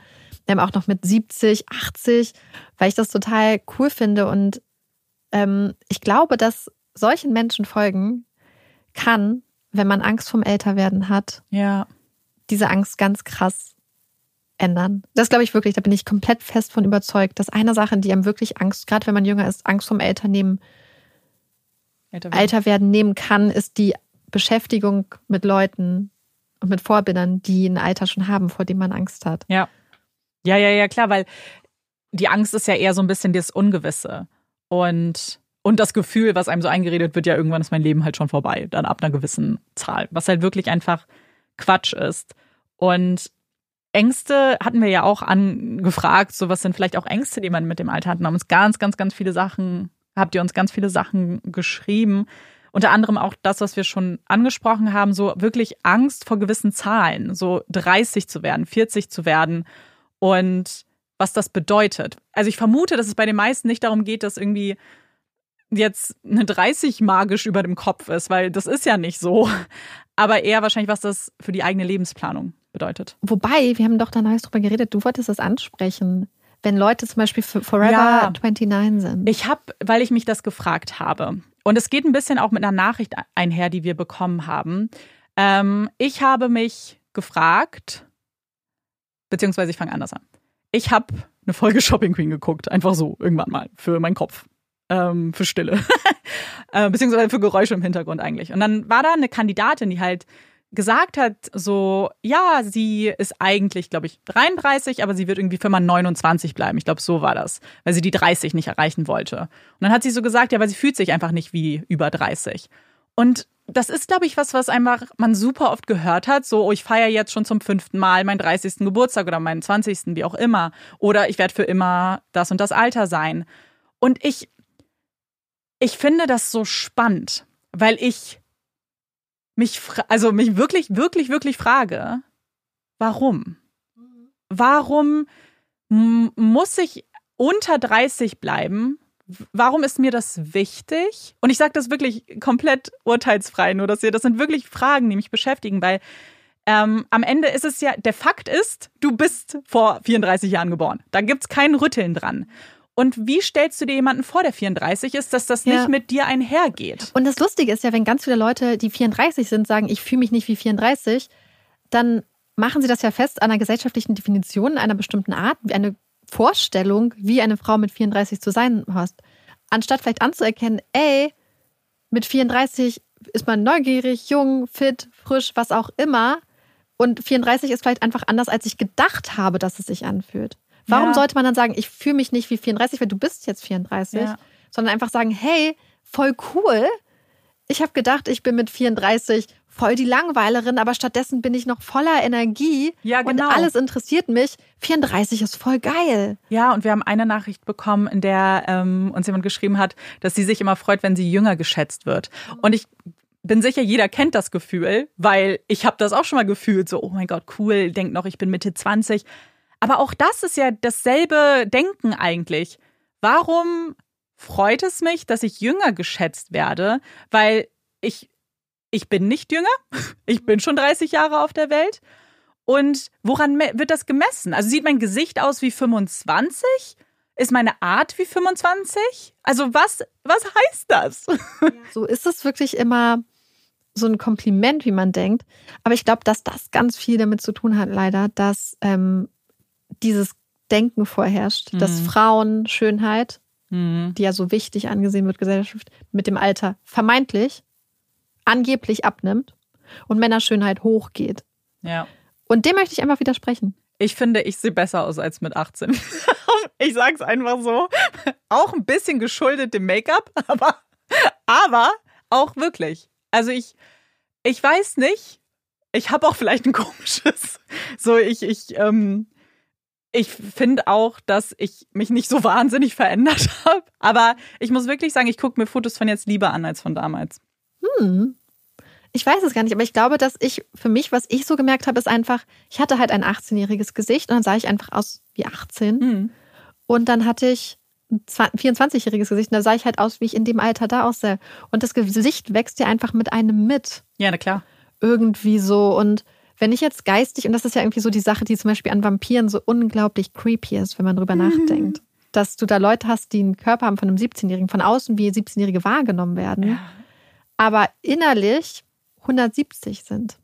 ähm, auch noch mit 70, 80, weil ich das total cool finde. Und ähm, ich glaube, dass solchen Menschen folgen kann, wenn man Angst vom Älterwerden hat, ja. diese Angst ganz krass ändern. Das glaube ich wirklich, da bin ich komplett fest von überzeugt, dass eine Sache, die einem wirklich Angst, gerade wenn man jünger ist, Angst vom Älternehmen, Älterwerden. Älterwerden nehmen kann, ist die Beschäftigung mit Leuten und mit Vorbildern, die ein Alter schon haben, vor dem man Angst hat. Ja. Ja, ja, ja, klar, weil die Angst ist ja eher so ein bisschen das Ungewisse. Und, und das Gefühl, was einem so eingeredet wird, ja, irgendwann ist mein Leben halt schon vorbei, dann ab einer gewissen Zahl, was halt wirklich einfach Quatsch ist. Und Ängste hatten wir ja auch angefragt, so was sind vielleicht auch Ängste, die man mit dem Alter hat. Und haben uns ganz, ganz, ganz viele Sachen, habt ihr uns ganz viele Sachen geschrieben. Unter anderem auch das, was wir schon angesprochen haben, so wirklich Angst vor gewissen Zahlen, so 30 zu werden, 40 zu werden und was das bedeutet. Also ich vermute, dass es bei den meisten nicht darum geht, dass irgendwie jetzt eine 30 magisch über dem Kopf ist, weil das ist ja nicht so. Aber eher wahrscheinlich, was das für die eigene Lebensplanung bedeutet. Wobei, wir haben doch da neues drüber geredet, du wolltest das ansprechen. Wenn Leute zum Beispiel Forever ja, 29 sind. Ich habe, weil ich mich das gefragt habe. Und es geht ein bisschen auch mit einer Nachricht einher, die wir bekommen haben. Ähm, ich habe mich gefragt, Beziehungsweise ich fange anders an. Ich habe eine Folge Shopping Queen geguckt, einfach so, irgendwann mal, für meinen Kopf. Ähm, für Stille. äh, beziehungsweise für Geräusche im Hintergrund eigentlich. Und dann war da eine Kandidatin, die halt gesagt hat, so, ja, sie ist eigentlich, glaube ich, 33, aber sie wird irgendwie für mal 29 bleiben. Ich glaube, so war das, weil sie die 30 nicht erreichen wollte. Und dann hat sie so gesagt, ja, weil sie fühlt sich einfach nicht wie über 30. Und das ist, glaube ich, was, was einfach man super oft gehört hat. So, oh, ich feiere jetzt schon zum fünften Mal meinen 30. Geburtstag oder meinen 20., wie auch immer. Oder ich werde für immer das und das Alter sein. Und ich, ich finde das so spannend, weil ich mich, also mich wirklich, wirklich, wirklich frage, warum? Warum muss ich unter 30 bleiben? Warum ist mir das wichtig? Und ich sage das wirklich komplett urteilsfrei, nur dass ihr, das sind wirklich Fragen, die mich beschäftigen, weil ähm, am Ende ist es ja, der Fakt ist, du bist vor 34 Jahren geboren. Da gibt's kein Rütteln dran. Und wie stellst du dir jemanden vor, der 34 ist, dass das ja. nicht mit dir einhergeht? Und das Lustige ist ja, wenn ganz viele Leute, die 34 sind, sagen, ich fühle mich nicht wie 34, dann machen sie das ja fest an einer gesellschaftlichen Definition einer bestimmten Art, wie eine Vorstellung, wie eine Frau mit 34 zu sein hast. Anstatt vielleicht anzuerkennen, ey, mit 34 ist man neugierig, jung, fit, frisch, was auch immer. Und 34 ist vielleicht einfach anders, als ich gedacht habe, dass es sich anfühlt. Warum ja. sollte man dann sagen, ich fühle mich nicht wie 34, weil du bist jetzt 34, ja. sondern einfach sagen, hey, voll cool. Ich habe gedacht, ich bin mit 34 voll die Langweilerin, aber stattdessen bin ich noch voller Energie ja, genau. und alles interessiert mich. 34 ist voll geil. Ja, und wir haben eine Nachricht bekommen, in der ähm, uns jemand geschrieben hat, dass sie sich immer freut, wenn sie jünger geschätzt wird. Und ich bin sicher, jeder kennt das Gefühl, weil ich habe das auch schon mal gefühlt, so, oh mein Gott, cool, denk noch, ich bin Mitte 20. Aber auch das ist ja dasselbe Denken eigentlich. Warum freut es mich, dass ich jünger geschätzt werde? Weil ich ich bin nicht jünger, ich bin schon 30 Jahre auf der Welt. Und woran wird das gemessen? Also sieht mein Gesicht aus wie 25? Ist meine Art wie 25? Also was, was heißt das? So ist es wirklich immer so ein Kompliment, wie man denkt. Aber ich glaube, dass das ganz viel damit zu tun hat, leider, dass ähm, dieses Denken vorherrscht, mhm. dass Frauen Schönheit, mhm. die ja so wichtig angesehen wird, Gesellschaft, mit dem Alter vermeintlich angeblich abnimmt und Männerschönheit hochgeht. Ja. Und dem möchte ich einfach widersprechen. Ich finde, ich sehe besser aus als mit 18. ich sage es einfach so. Auch ein bisschen geschuldet dem Make-up, aber, aber auch wirklich. Also ich, ich weiß nicht. Ich habe auch vielleicht ein komisches. So, ich, ich, ähm, ich finde auch, dass ich mich nicht so wahnsinnig verändert habe. Aber ich muss wirklich sagen, ich gucke mir Fotos von jetzt lieber an als von damals. Hm. Ich weiß es gar nicht, aber ich glaube, dass ich für mich, was ich so gemerkt habe, ist einfach, ich hatte halt ein 18-jähriges Gesicht und dann sah ich einfach aus wie 18. Mhm. Und dann hatte ich ein 24-jähriges Gesicht und da sah ich halt aus, wie ich in dem Alter da aussehe. Und das Gesicht wächst ja einfach mit einem mit. Ja, na klar. Irgendwie so. Und wenn ich jetzt geistig, und das ist ja irgendwie so die Sache, die zum Beispiel an Vampiren so unglaublich creepy ist, wenn man drüber mhm. nachdenkt, dass du da Leute hast, die einen Körper haben von einem 17-Jährigen, von außen wie 17-Jährige wahrgenommen werden. Ja aber innerlich 170 sind.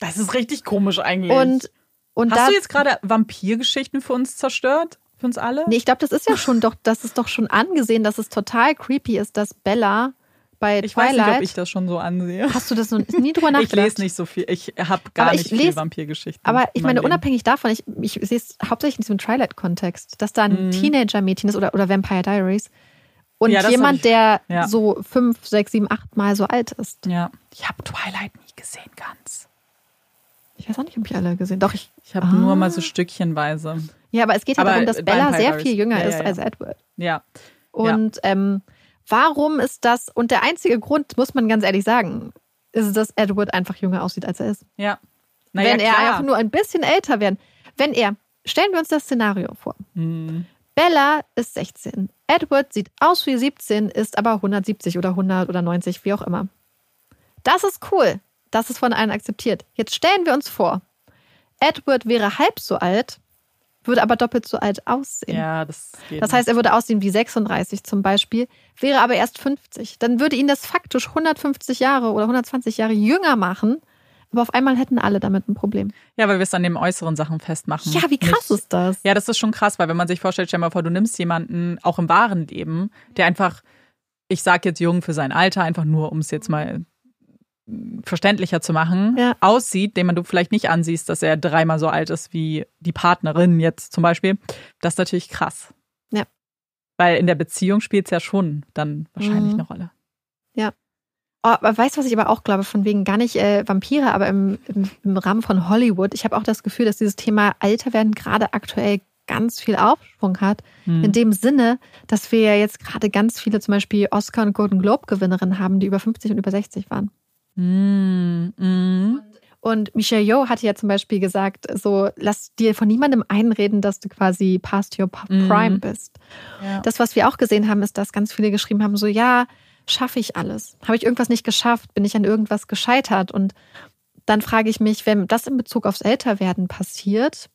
Das ist richtig komisch eigentlich. Und, und Hast du jetzt gerade Vampirgeschichten für uns zerstört? Für uns alle? Nee, ich glaube, das ist ja schon doch, das ist doch schon angesehen, dass es total creepy ist, dass Bella bei ich Twilight. Ich weiß nicht, ob ich das schon so ansehe. Hast du das noch nie drüber nachgedacht? ich lese nicht so viel. Ich habe gar nicht lese, viel Vampirgeschichten. Aber ich meine, Leben. unabhängig davon, ich, ich sehe es hauptsächlich in diesem Twilight-Kontext, dass da ein mhm. Teenager-Mädchen ist oder, oder Vampire Diaries, und ja, jemand, ich, der ja. so fünf, sechs, sieben, acht Mal so alt ist. Ja. Ich habe Twilight nie gesehen, ganz. Ich weiß auch nicht, ob ich alle gesehen Doch, ich. Ich habe ah. nur mal so Stückchenweise. Ja, aber es geht ja darum, dass Bella sehr viel jünger ja, ist als Edward. Ja. Und ähm, warum ist das? Und der einzige Grund, muss man ganz ehrlich sagen, ist, dass Edward einfach jünger aussieht, als er ist. Ja. Naja, wenn er klar. einfach nur ein bisschen älter wäre. Wenn er, stellen wir uns das Szenario vor. Mhm. Bella ist 16. Edward sieht aus wie 17, ist aber 170 oder 100 oder 90, wie auch immer. Das ist cool. Das ist von allen akzeptiert. Jetzt stellen wir uns vor, Edward wäre halb so alt, würde aber doppelt so alt aussehen. Ja, das geht. Das heißt, er würde aussehen wie 36 zum Beispiel, wäre aber erst 50. Dann würde ihn das faktisch 150 Jahre oder 120 Jahre jünger machen aber auf einmal hätten alle damit ein Problem. Ja, weil wir es an den äußeren Sachen festmachen. Ja, wie krass Nicht, ist das? Ja, das ist schon krass, weil wenn man sich vorstellt, stell dir mal vor, du nimmst jemanden, auch im wahren Leben, der einfach, ich sag jetzt jung für sein Alter, einfach nur, um es jetzt mal verständlicher zu machen, ja. aussieht, den man du vielleicht nicht ansiehst, dass er dreimal so alt ist wie die Partnerin jetzt zum Beispiel. Das ist natürlich krass. Ja. Weil in der Beziehung spielt es ja schon dann wahrscheinlich mhm. eine Rolle. Ja. Oh, weißt du, was ich aber auch glaube, von wegen gar nicht äh, Vampire, aber im, im, im Rahmen von Hollywood. Ich habe auch das Gefühl, dass dieses Thema Alter werden gerade aktuell ganz viel Aufschwung hat. Hm. In dem Sinne, dass wir ja jetzt gerade ganz viele zum Beispiel Oscar- und Golden Globe-Gewinnerinnen haben, die über 50 und über 60 waren. Hm. Hm. Und Michelle Yeoh hatte ja zum Beispiel gesagt, so lass dir von niemandem einreden, dass du quasi past your hm. prime bist. Ja. Das, was wir auch gesehen haben, ist, dass ganz viele geschrieben haben, so ja, schaffe ich alles? Habe ich irgendwas nicht geschafft? Bin ich an irgendwas gescheitert? Und dann frage ich mich, wenn das in Bezug aufs Älterwerden passiert,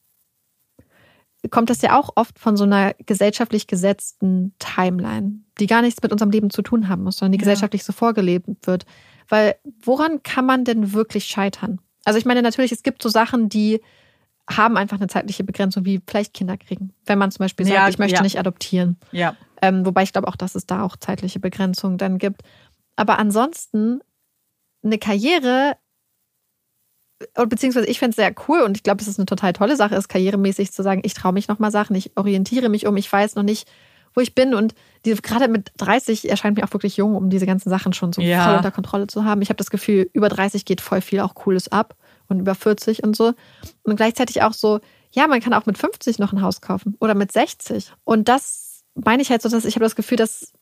kommt das ja auch oft von so einer gesellschaftlich gesetzten Timeline, die gar nichts mit unserem Leben zu tun haben muss, sondern die ja. gesellschaftlich so vorgelebt wird. Weil woran kann man denn wirklich scheitern? Also ich meine, natürlich, es gibt so Sachen, die haben einfach eine zeitliche Begrenzung, wie vielleicht Kinder kriegen. Wenn man zum Beispiel sagt, ja, ich möchte ja. nicht adoptieren. Ja. Ähm, wobei ich glaube auch, dass es da auch zeitliche Begrenzungen dann gibt. Aber ansonsten eine Karriere, beziehungsweise ich fände es sehr cool und ich glaube, es ist eine total tolle Sache, ist karrieremäßig zu sagen, ich traue mich nochmal Sachen, ich orientiere mich um, ich weiß noch nicht, wo ich bin. Und diese, gerade mit 30 erscheint mir auch wirklich jung, um diese ganzen Sachen schon so ja. voll unter Kontrolle zu haben. Ich habe das Gefühl, über 30 geht voll viel auch Cooles ab und über 40 und so. Und gleichzeitig auch so, ja, man kann auch mit 50 noch ein Haus kaufen oder mit 60. Und das meine ich halt so, dass ich habe das Gefühl, dass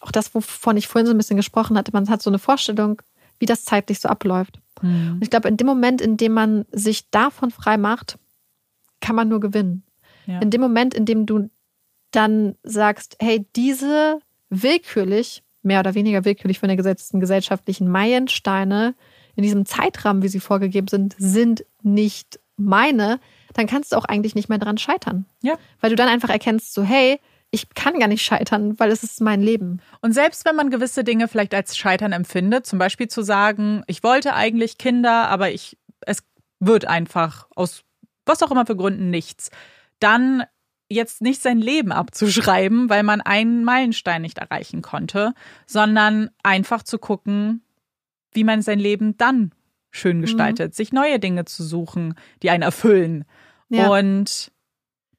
auch das, wovon ich vorhin so ein bisschen gesprochen hatte, man hat so eine Vorstellung, wie das zeitlich so abläuft. Mhm. Und ich glaube, in dem Moment, in dem man sich davon frei macht, kann man nur gewinnen. Ja. In dem Moment, in dem du dann sagst, hey, diese willkürlich, mehr oder weniger willkürlich von der gesetzten gesellschaftlichen Meilensteine in diesem Zeitrahmen, wie sie vorgegeben sind, sind nicht meine, dann kannst du auch eigentlich nicht mehr dran scheitern. Ja. Weil du dann einfach erkennst, so, hey, ich kann gar nicht scheitern, weil es ist mein Leben. Und selbst wenn man gewisse Dinge vielleicht als Scheitern empfindet, zum Beispiel zu sagen, ich wollte eigentlich Kinder, aber ich, es wird einfach aus was auch immer für Gründen nichts, dann jetzt nicht sein Leben abzuschreiben, weil man einen Meilenstein nicht erreichen konnte, sondern einfach zu gucken, wie man sein Leben dann schön mhm. gestaltet, mhm. sich neue Dinge zu suchen, die einen erfüllen. Ja. Und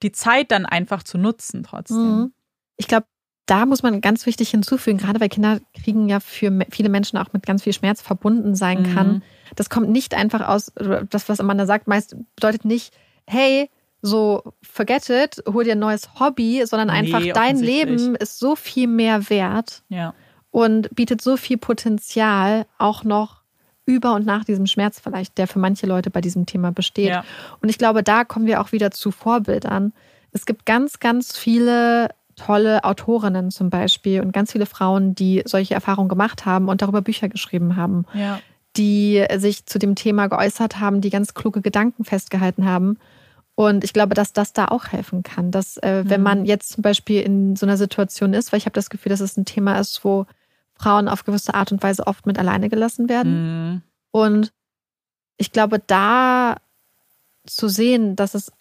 die Zeit dann einfach zu nutzen trotzdem. Mhm. Ich glaube, da muss man ganz wichtig hinzufügen, gerade weil Kinder kriegen ja für viele Menschen auch mit ganz viel Schmerz verbunden sein mhm. kann. Das kommt nicht einfach aus, das, was Amanda sagt, meist bedeutet nicht, hey, so forget it, hol dir ein neues Hobby, sondern nee, einfach dein Leben ist so viel mehr wert ja. und bietet so viel Potenzial auch noch über und nach diesem Schmerz vielleicht, der für manche Leute bei diesem Thema besteht. Ja. Und ich glaube, da kommen wir auch wieder zu Vorbildern. Es gibt ganz, ganz viele tolle Autorinnen zum Beispiel und ganz viele Frauen, die solche Erfahrungen gemacht haben und darüber Bücher geschrieben haben, ja. die sich zu dem Thema geäußert haben, die ganz kluge Gedanken festgehalten haben. Und ich glaube, dass das da auch helfen kann, dass äh, wenn mhm. man jetzt zum Beispiel in so einer Situation ist, weil ich habe das Gefühl, dass es ein Thema ist, wo Frauen auf gewisse Art und Weise oft mit alleine gelassen werden. Mhm. Und ich glaube, da zu sehen, dass es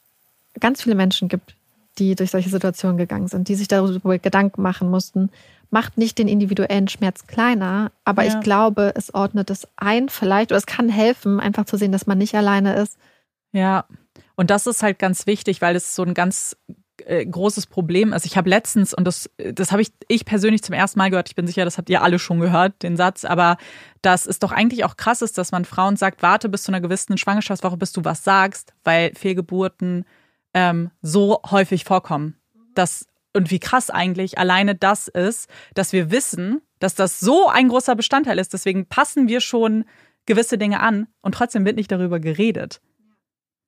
ganz viele Menschen gibt, die durch solche Situationen gegangen sind, die sich darüber Gedanken machen mussten, macht nicht den individuellen Schmerz kleiner, aber ja. ich glaube, es ordnet es ein vielleicht oder es kann helfen, einfach zu sehen, dass man nicht alleine ist. Ja, und das ist halt ganz wichtig, weil es so ein ganz äh, großes Problem ist. Ich habe letztens, und das, das habe ich, ich persönlich zum ersten Mal gehört, ich bin sicher, das habt ihr alle schon gehört, den Satz, aber dass es doch eigentlich auch krass ist, dass man Frauen sagt, warte bis zu einer gewissen Schwangerschaftswoche, bis du was sagst, weil Fehlgeburten ähm, so häufig vorkommen. Das, und wie krass eigentlich alleine das ist, dass wir wissen, dass das so ein großer Bestandteil ist. Deswegen passen wir schon gewisse Dinge an und trotzdem wird nicht darüber geredet.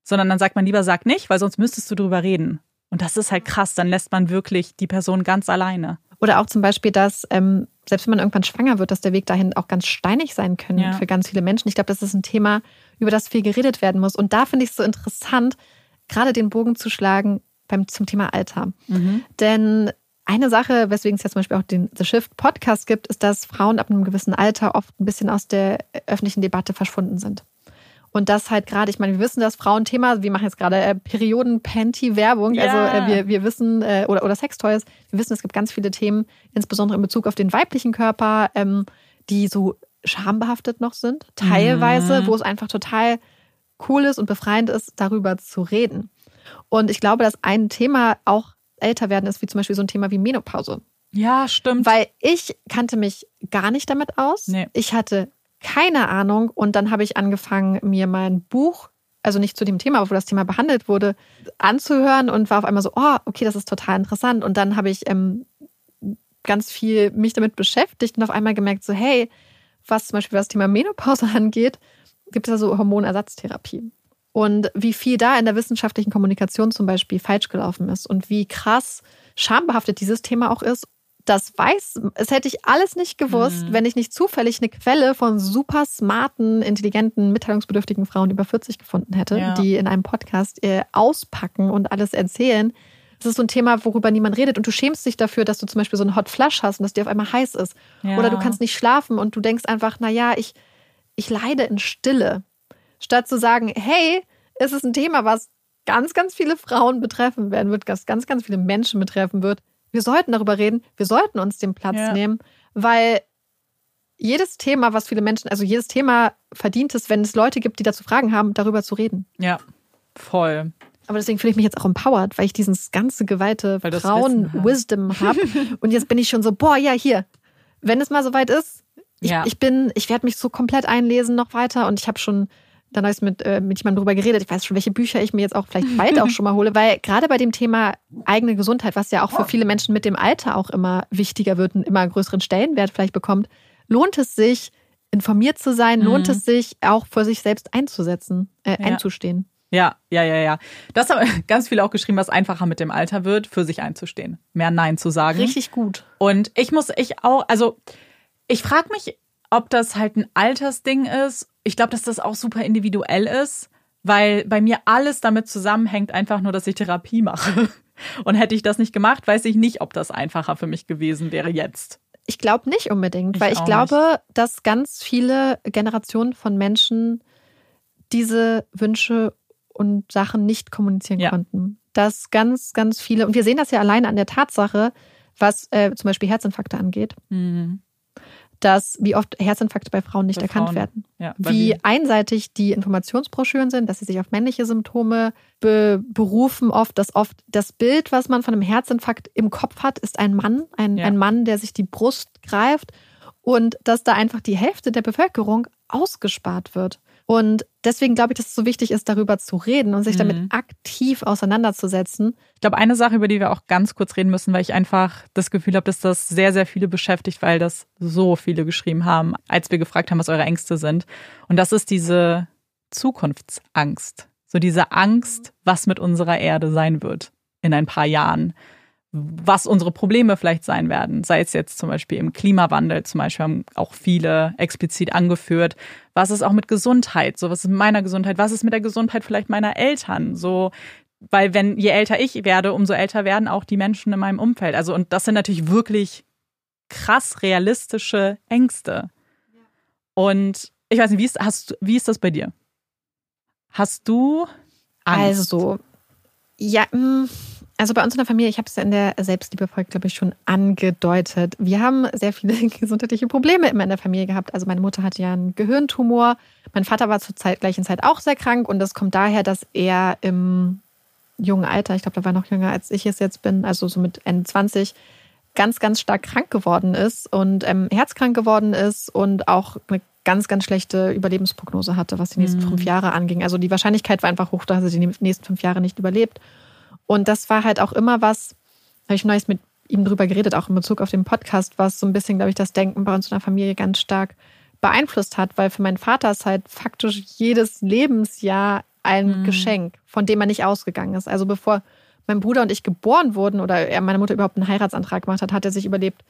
Sondern dann sagt man lieber, sag nicht, weil sonst müsstest du darüber reden. Und das ist halt krass, dann lässt man wirklich die Person ganz alleine. Oder auch zum Beispiel, dass ähm, selbst wenn man irgendwann schwanger wird, dass der Weg dahin auch ganz steinig sein kann ja. für ganz viele Menschen. Ich glaube, das ist ein Thema, über das viel geredet werden muss. Und da finde ich es so interessant, gerade den Bogen zu schlagen beim, zum Thema Alter. Mhm. Denn eine Sache, weswegen es ja zum Beispiel auch den The Shift Podcast gibt, ist, dass Frauen ab einem gewissen Alter oft ein bisschen aus der öffentlichen Debatte verschwunden sind. Und das halt gerade, ich meine, wir wissen das Frauenthema, wir machen jetzt gerade äh, Perioden-Panty-Werbung, ja. also äh, wir, wir wissen, äh, oder, oder Sextoys, wir wissen, es gibt ganz viele Themen, insbesondere in Bezug auf den weiblichen Körper, ähm, die so schambehaftet noch sind, teilweise, mhm. wo es einfach total cool ist und befreiend ist, darüber zu reden. Und ich glaube, dass ein Thema auch älter werden ist, wie zum Beispiel so ein Thema wie Menopause. Ja, stimmt. Weil ich kannte mich gar nicht damit aus. Nee. Ich hatte keine Ahnung und dann habe ich angefangen, mir mein Buch, also nicht zu dem Thema, aber wo das Thema behandelt wurde, anzuhören und war auf einmal so, oh, okay, das ist total interessant. Und dann habe ich ähm, ganz viel mich damit beschäftigt und auf einmal gemerkt, so, hey, was zum Beispiel das Thema Menopause angeht, gibt es da so Hormonersatztherapie. Und wie viel da in der wissenschaftlichen Kommunikation zum Beispiel falsch gelaufen ist und wie krass schambehaftet dieses Thema auch ist das weiß, es hätte ich alles nicht gewusst, mhm. wenn ich nicht zufällig eine Quelle von super smarten, intelligenten, mitteilungsbedürftigen Frauen über 40 gefunden hätte, ja. die in einem Podcast äh, auspacken und alles erzählen. Das ist so ein Thema, worüber niemand redet und du schämst dich dafür, dass du zum Beispiel so einen Hot Flush hast und dass dir auf einmal heiß ist. Ja. Oder du kannst nicht schlafen und du denkst einfach, na ja, ich, ich leide in Stille. Statt zu sagen, hey, es ist ein Thema, was ganz, ganz viele Frauen betreffen werden wird, was ganz, ganz viele Menschen betreffen wird wir sollten darüber reden, wir sollten uns den Platz ja. nehmen, weil jedes Thema, was viele Menschen, also jedes Thema verdient es, wenn es Leute gibt, die dazu Fragen haben, darüber zu reden. Ja, voll. Aber deswegen fühle ich mich jetzt auch empowered, weil ich dieses ganze geweihte Frauen-Wisdom habe. Und jetzt bin ich schon so, boah, ja, hier, wenn es mal soweit ist, ich, ja. ich bin, ich werde mich so komplett einlesen noch weiter und ich habe schon dann habe ich mit, äh, mit jemandem drüber geredet. Ich weiß schon, welche Bücher ich mir jetzt auch vielleicht bald auch schon mal hole, weil gerade bei dem Thema eigene Gesundheit, was ja auch für viele Menschen mit dem Alter auch immer wichtiger wird und immer einen größeren Stellenwert vielleicht bekommt, lohnt es sich, informiert zu sein, lohnt mhm. es sich auch für sich selbst einzusetzen, äh, ja. einzustehen. Ja, ja, ja, ja. Das haben ganz viele auch geschrieben, was einfacher mit dem Alter wird, für sich einzustehen, mehr Nein zu sagen. Richtig gut. Und ich muss, ich auch, also ich frage mich ob das halt ein Altersding ist. Ich glaube, dass das auch super individuell ist, weil bei mir alles damit zusammenhängt, einfach nur, dass ich Therapie mache. Und hätte ich das nicht gemacht, weiß ich nicht, ob das einfacher für mich gewesen wäre jetzt. Ich glaube nicht unbedingt, ich weil ich glaube, nicht. dass ganz viele Generationen von Menschen diese Wünsche und Sachen nicht kommunizieren ja. konnten. Dass ganz, ganz viele, und wir sehen das ja alleine an der Tatsache, was äh, zum Beispiel Herzinfarkte angeht. Mhm dass wie oft Herzinfarkte bei Frauen nicht bei erkannt Frauen. werden. Ja, wie mir. einseitig die Informationsbroschüren sind, dass sie sich auf männliche Symptome be berufen, oft, dass oft das Bild, was man von einem Herzinfarkt im Kopf hat, ist ein Mann, ein, ja. ein Mann, der sich die Brust greift und dass da einfach die Hälfte der Bevölkerung ausgespart wird. Und deswegen glaube ich, dass es so wichtig ist, darüber zu reden und sich mhm. damit aktiv auseinanderzusetzen. Ich glaube, eine Sache, über die wir auch ganz kurz reden müssen, weil ich einfach das Gefühl habe, dass das sehr, sehr viele beschäftigt, weil das so viele geschrieben haben, als wir gefragt haben, was eure Ängste sind. Und das ist diese Zukunftsangst. So diese Angst, was mit unserer Erde sein wird in ein paar Jahren was unsere Probleme vielleicht sein werden. Sei es jetzt zum Beispiel im Klimawandel, zum Beispiel haben auch viele explizit angeführt. Was ist auch mit Gesundheit? So, was ist mit meiner Gesundheit? Was ist mit der Gesundheit vielleicht meiner Eltern? So, weil wenn, je älter ich werde, umso älter werden auch die Menschen in meinem Umfeld. Also, und das sind natürlich wirklich krass realistische Ängste. Und ich weiß nicht, wie ist, hast, wie ist das bei dir? Hast du Angst? Also, ja, mh mm, also bei uns in der Familie, ich habe es ja in der Selbstliebefolge, glaube ich, schon angedeutet. Wir haben sehr viele gesundheitliche Probleme immer in der Familie gehabt. Also meine Mutter hatte ja einen Gehirntumor. Mein Vater war zur Zeit, gleichen Zeit auch sehr krank und das kommt daher, dass er im jungen Alter, ich glaube, da war noch jünger als ich es jetzt bin, also so mit Ende 20, ganz, ganz stark krank geworden ist und ähm, herzkrank geworden ist und auch eine ganz, ganz schlechte Überlebensprognose hatte, was die nächsten mhm. fünf Jahre anging. Also die Wahrscheinlichkeit war einfach hoch, dass er die nächsten fünf Jahre nicht überlebt. Und das war halt auch immer was, habe ich neulich mit ihm drüber geredet, auch in Bezug auf den Podcast, was so ein bisschen, glaube ich, das Denken bei uns in der Familie ganz stark beeinflusst hat, weil für meinen Vater ist halt faktisch jedes Lebensjahr ein mhm. Geschenk, von dem er nicht ausgegangen ist. Also bevor mein Bruder und ich geboren wurden oder er meine Mutter überhaupt einen Heiratsantrag gemacht hat, hat er sich überlebt,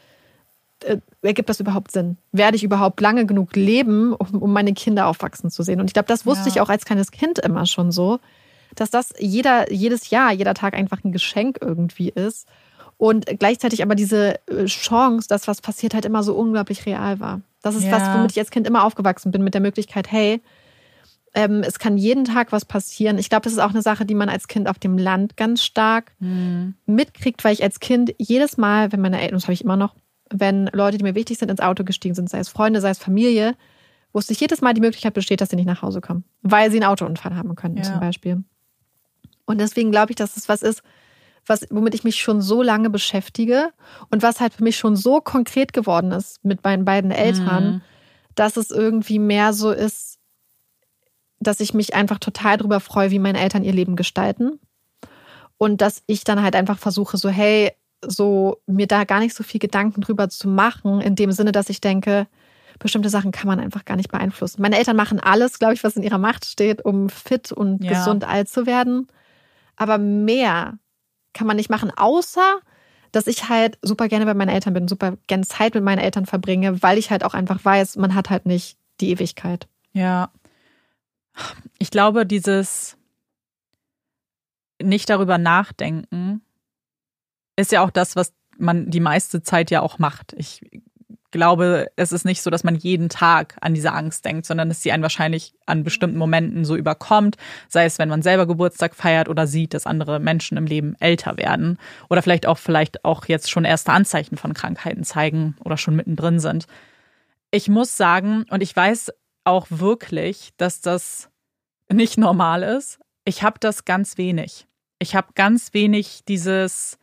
äh, ergibt das überhaupt Sinn? Werde ich überhaupt lange genug leben, um, um meine Kinder aufwachsen zu sehen? Und ich glaube, das wusste ja. ich auch als kleines Kind immer schon so, dass das jeder, jedes Jahr, jeder Tag einfach ein Geschenk irgendwie ist. Und gleichzeitig aber diese äh, Chance, dass was passiert, halt immer so unglaublich real war. Das ist ja. was, womit ich als Kind immer aufgewachsen bin, mit der Möglichkeit, hey, ähm, es kann jeden Tag was passieren. Ich glaube, das ist auch eine Sache, die man als Kind auf dem Land ganz stark mhm. mitkriegt, weil ich als Kind jedes Mal, wenn meine Eltern, das habe ich immer noch, wenn Leute, die mir wichtig sind, ins Auto gestiegen sind, sei es Freunde, sei es Familie, wusste ich jedes Mal die Möglichkeit besteht, dass sie nicht nach Hause kommen, weil sie einen Autounfall haben könnten ja. zum Beispiel. Und deswegen glaube ich, dass es was ist, was, womit ich mich schon so lange beschäftige und was halt für mich schon so konkret geworden ist mit meinen beiden Eltern, mhm. dass es irgendwie mehr so ist, dass ich mich einfach total darüber freue, wie meine Eltern ihr Leben gestalten. Und dass ich dann halt einfach versuche, so, hey, so mir da gar nicht so viel Gedanken drüber zu machen, in dem Sinne, dass ich denke, bestimmte Sachen kann man einfach gar nicht beeinflussen. Meine Eltern machen alles, glaube ich, was in ihrer Macht steht, um fit und ja. gesund alt zu werden. Aber mehr kann man nicht machen, außer dass ich halt super gerne bei meinen Eltern bin, super gerne Zeit mit meinen Eltern verbringe, weil ich halt auch einfach weiß, man hat halt nicht die Ewigkeit. Ja. Ich glaube, dieses nicht darüber nachdenken ist ja auch das, was man die meiste Zeit ja auch macht. Ich glaube, es ist nicht so, dass man jeden Tag an diese Angst denkt, sondern dass sie einen wahrscheinlich an bestimmten Momenten so überkommt, sei es, wenn man selber Geburtstag feiert oder sieht, dass andere Menschen im Leben älter werden oder vielleicht auch vielleicht auch jetzt schon erste Anzeichen von Krankheiten zeigen oder schon mittendrin sind. Ich muss sagen, und ich weiß auch wirklich, dass das nicht normal ist. Ich habe das ganz wenig. Ich habe ganz wenig dieses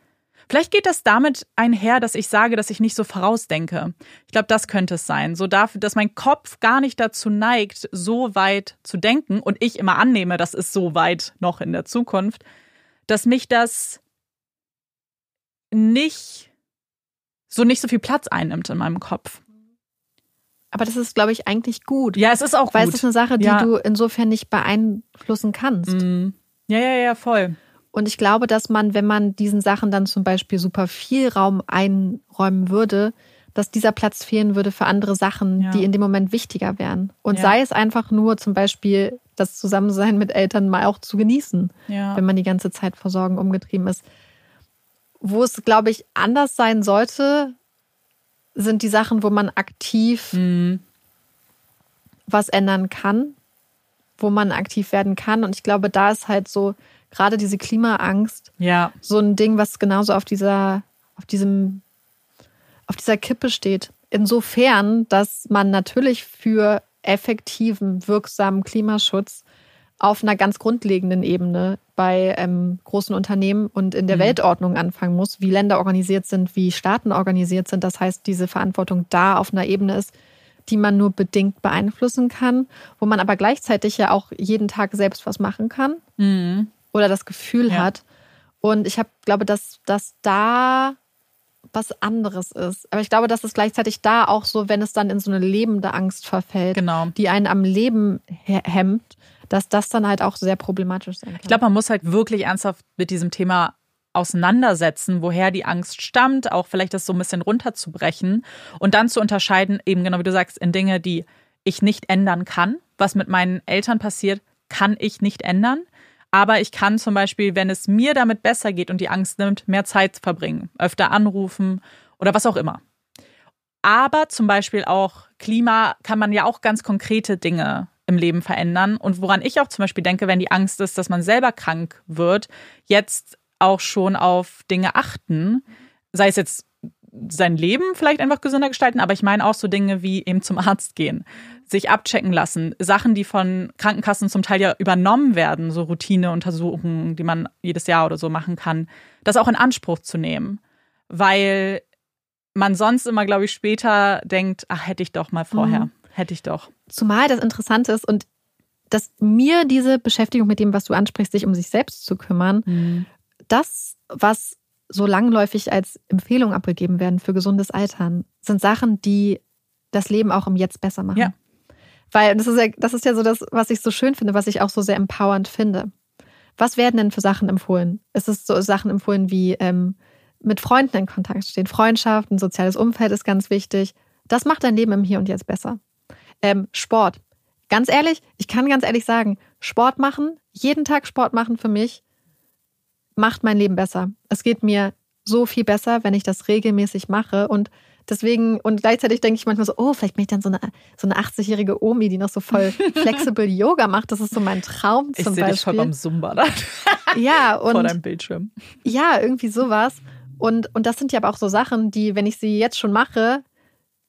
Vielleicht geht das damit einher, dass ich sage, dass ich nicht so vorausdenke. Ich glaube, das könnte es sein. So dafür, dass mein Kopf gar nicht dazu neigt, so weit zu denken und ich immer annehme, das ist so weit noch in der Zukunft, dass mich das nicht so nicht so viel Platz einnimmt in meinem Kopf. Aber das ist, glaube ich, eigentlich gut. Ja, es ist auch weil gut. Weil es ist eine Sache, die ja. du insofern nicht beeinflussen kannst. Mm. Ja, ja, ja, voll. Und ich glaube, dass man, wenn man diesen Sachen dann zum Beispiel super viel Raum einräumen würde, dass dieser Platz fehlen würde für andere Sachen, ja. die in dem Moment wichtiger wären. Und ja. sei es einfach nur zum Beispiel das Zusammensein mit Eltern mal auch zu genießen, ja. wenn man die ganze Zeit vor Sorgen umgetrieben ist. Wo es, glaube ich, anders sein sollte, sind die Sachen, wo man aktiv mhm. was ändern kann, wo man aktiv werden kann. Und ich glaube, da ist halt so, gerade diese Klimaangst ja. so ein Ding, was genauso auf dieser, auf diesem, auf dieser Kippe steht. Insofern, dass man natürlich für effektiven, wirksamen Klimaschutz auf einer ganz grundlegenden Ebene bei ähm, großen Unternehmen und in der mhm. Weltordnung anfangen muss, wie Länder organisiert sind, wie Staaten organisiert sind. Das heißt, diese Verantwortung da auf einer Ebene ist, die man nur bedingt beeinflussen kann, wo man aber gleichzeitig ja auch jeden Tag selbst was machen kann. Mhm oder das Gefühl ja. hat. Und ich habe, glaube, dass, dass da was anderes ist. Aber ich glaube, dass es gleichzeitig da auch so, wenn es dann in so eine lebende Angst verfällt, genau. die einen am Leben hemmt, dass das dann halt auch sehr problematisch sein kann. Ich glaube, man muss halt wirklich ernsthaft mit diesem Thema auseinandersetzen, woher die Angst stammt, auch vielleicht das so ein bisschen runterzubrechen und dann zu unterscheiden, eben genau wie du sagst, in Dinge, die ich nicht ändern kann. Was mit meinen Eltern passiert, kann ich nicht ändern. Aber ich kann zum Beispiel, wenn es mir damit besser geht und die Angst nimmt, mehr Zeit verbringen, öfter anrufen oder was auch immer. Aber zum Beispiel auch Klima kann man ja auch ganz konkrete Dinge im Leben verändern. Und woran ich auch zum Beispiel denke, wenn die Angst ist, dass man selber krank wird, jetzt auch schon auf Dinge achten, sei es jetzt sein Leben vielleicht einfach gesünder gestalten, aber ich meine auch so Dinge wie eben zum Arzt gehen sich abchecken lassen. Sachen, die von Krankenkassen zum Teil ja übernommen werden, so Routineuntersuchungen, die man jedes Jahr oder so machen kann, das auch in Anspruch zu nehmen. Weil man sonst immer, glaube ich, später denkt, ach, hätte ich doch mal vorher. Mhm. Hätte ich doch. Zumal das Interessante ist und dass mir diese Beschäftigung mit dem, was du ansprichst, sich um sich selbst zu kümmern, mhm. das, was so langläufig als Empfehlung abgegeben werden für gesundes Altern, sind Sachen, die das Leben auch im Jetzt besser machen. Ja. Weil das ist ja, das ist ja so das, was ich so schön finde, was ich auch so sehr empowernd finde. Was werden denn für Sachen empfohlen? Es ist so Sachen empfohlen wie ähm, mit Freunden in Kontakt stehen. Freundschaft, ein soziales Umfeld ist ganz wichtig. Das macht dein Leben im Hier und Jetzt besser. Ähm, Sport. Ganz ehrlich, ich kann ganz ehrlich sagen, Sport machen, jeden Tag Sport machen für mich, macht mein Leben besser. Es geht mir so viel besser, wenn ich das regelmäßig mache. Und Deswegen, und gleichzeitig denke ich manchmal so, oh, vielleicht bin ich dann so eine, so eine 80-jährige Omi, die noch so voll flexible Yoga macht. Das ist so mein Traum ich zum Beispiel. Ich sehe dich voll beim Zumba da. Ja, und. Vor deinem Bildschirm. Ja, irgendwie sowas. Und, und das sind ja aber auch so Sachen, die, wenn ich sie jetzt schon mache,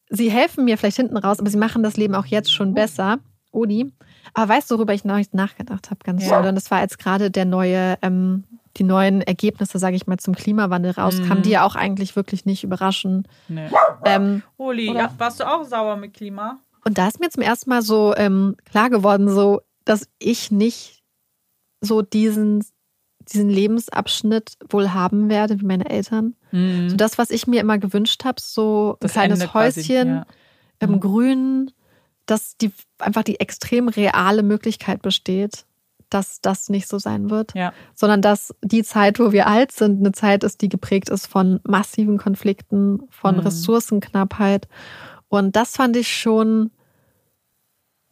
sie helfen mir vielleicht hinten raus, aber sie machen das Leben auch jetzt schon besser. Odi. Aber weißt du, worüber ich noch nicht nachgedacht habe, ganz ja. toll? Und das war jetzt gerade der neue ähm, die neuen Ergebnisse, sage ich mal, zum Klimawandel rauskamen, mhm. die ja auch eigentlich wirklich nicht überraschen. Nee. Ähm, Uli, ja, warst du auch sauer mit Klima? Und da ist mir zum ersten Mal so ähm, klar geworden, so, dass ich nicht so diesen, diesen Lebensabschnitt wohl haben werde wie meine Eltern. Mhm. So das, was ich mir immer gewünscht habe, so das ein kleines Häuschen quasi, ja. im mhm. Grünen, dass die einfach die extrem reale Möglichkeit besteht, dass das nicht so sein wird, ja. sondern dass die Zeit, wo wir alt sind, eine Zeit ist, die geprägt ist von massiven Konflikten, von mhm. Ressourcenknappheit. Und das fand ich schon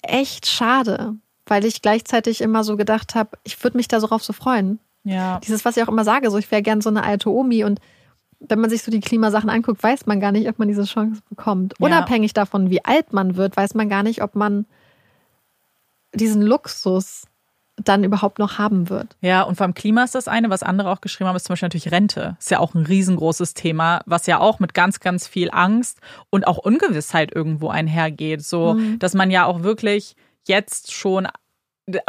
echt schade, weil ich gleichzeitig immer so gedacht habe, ich würde mich da so drauf so freuen. Ja. Dieses, was ich auch immer sage, so ich wäre gern so eine alte Omi und wenn man sich so die Klimasachen anguckt, weiß man gar nicht, ob man diese Chance bekommt. Ja. Unabhängig davon, wie alt man wird, weiß man gar nicht, ob man diesen Luxus dann überhaupt noch haben wird. Ja, und vom Klima ist das eine. Was andere auch geschrieben haben, ist zum Beispiel natürlich Rente. Ist ja auch ein riesengroßes Thema, was ja auch mit ganz, ganz viel Angst und auch Ungewissheit irgendwo einhergeht. So, mhm. dass man ja auch wirklich jetzt schon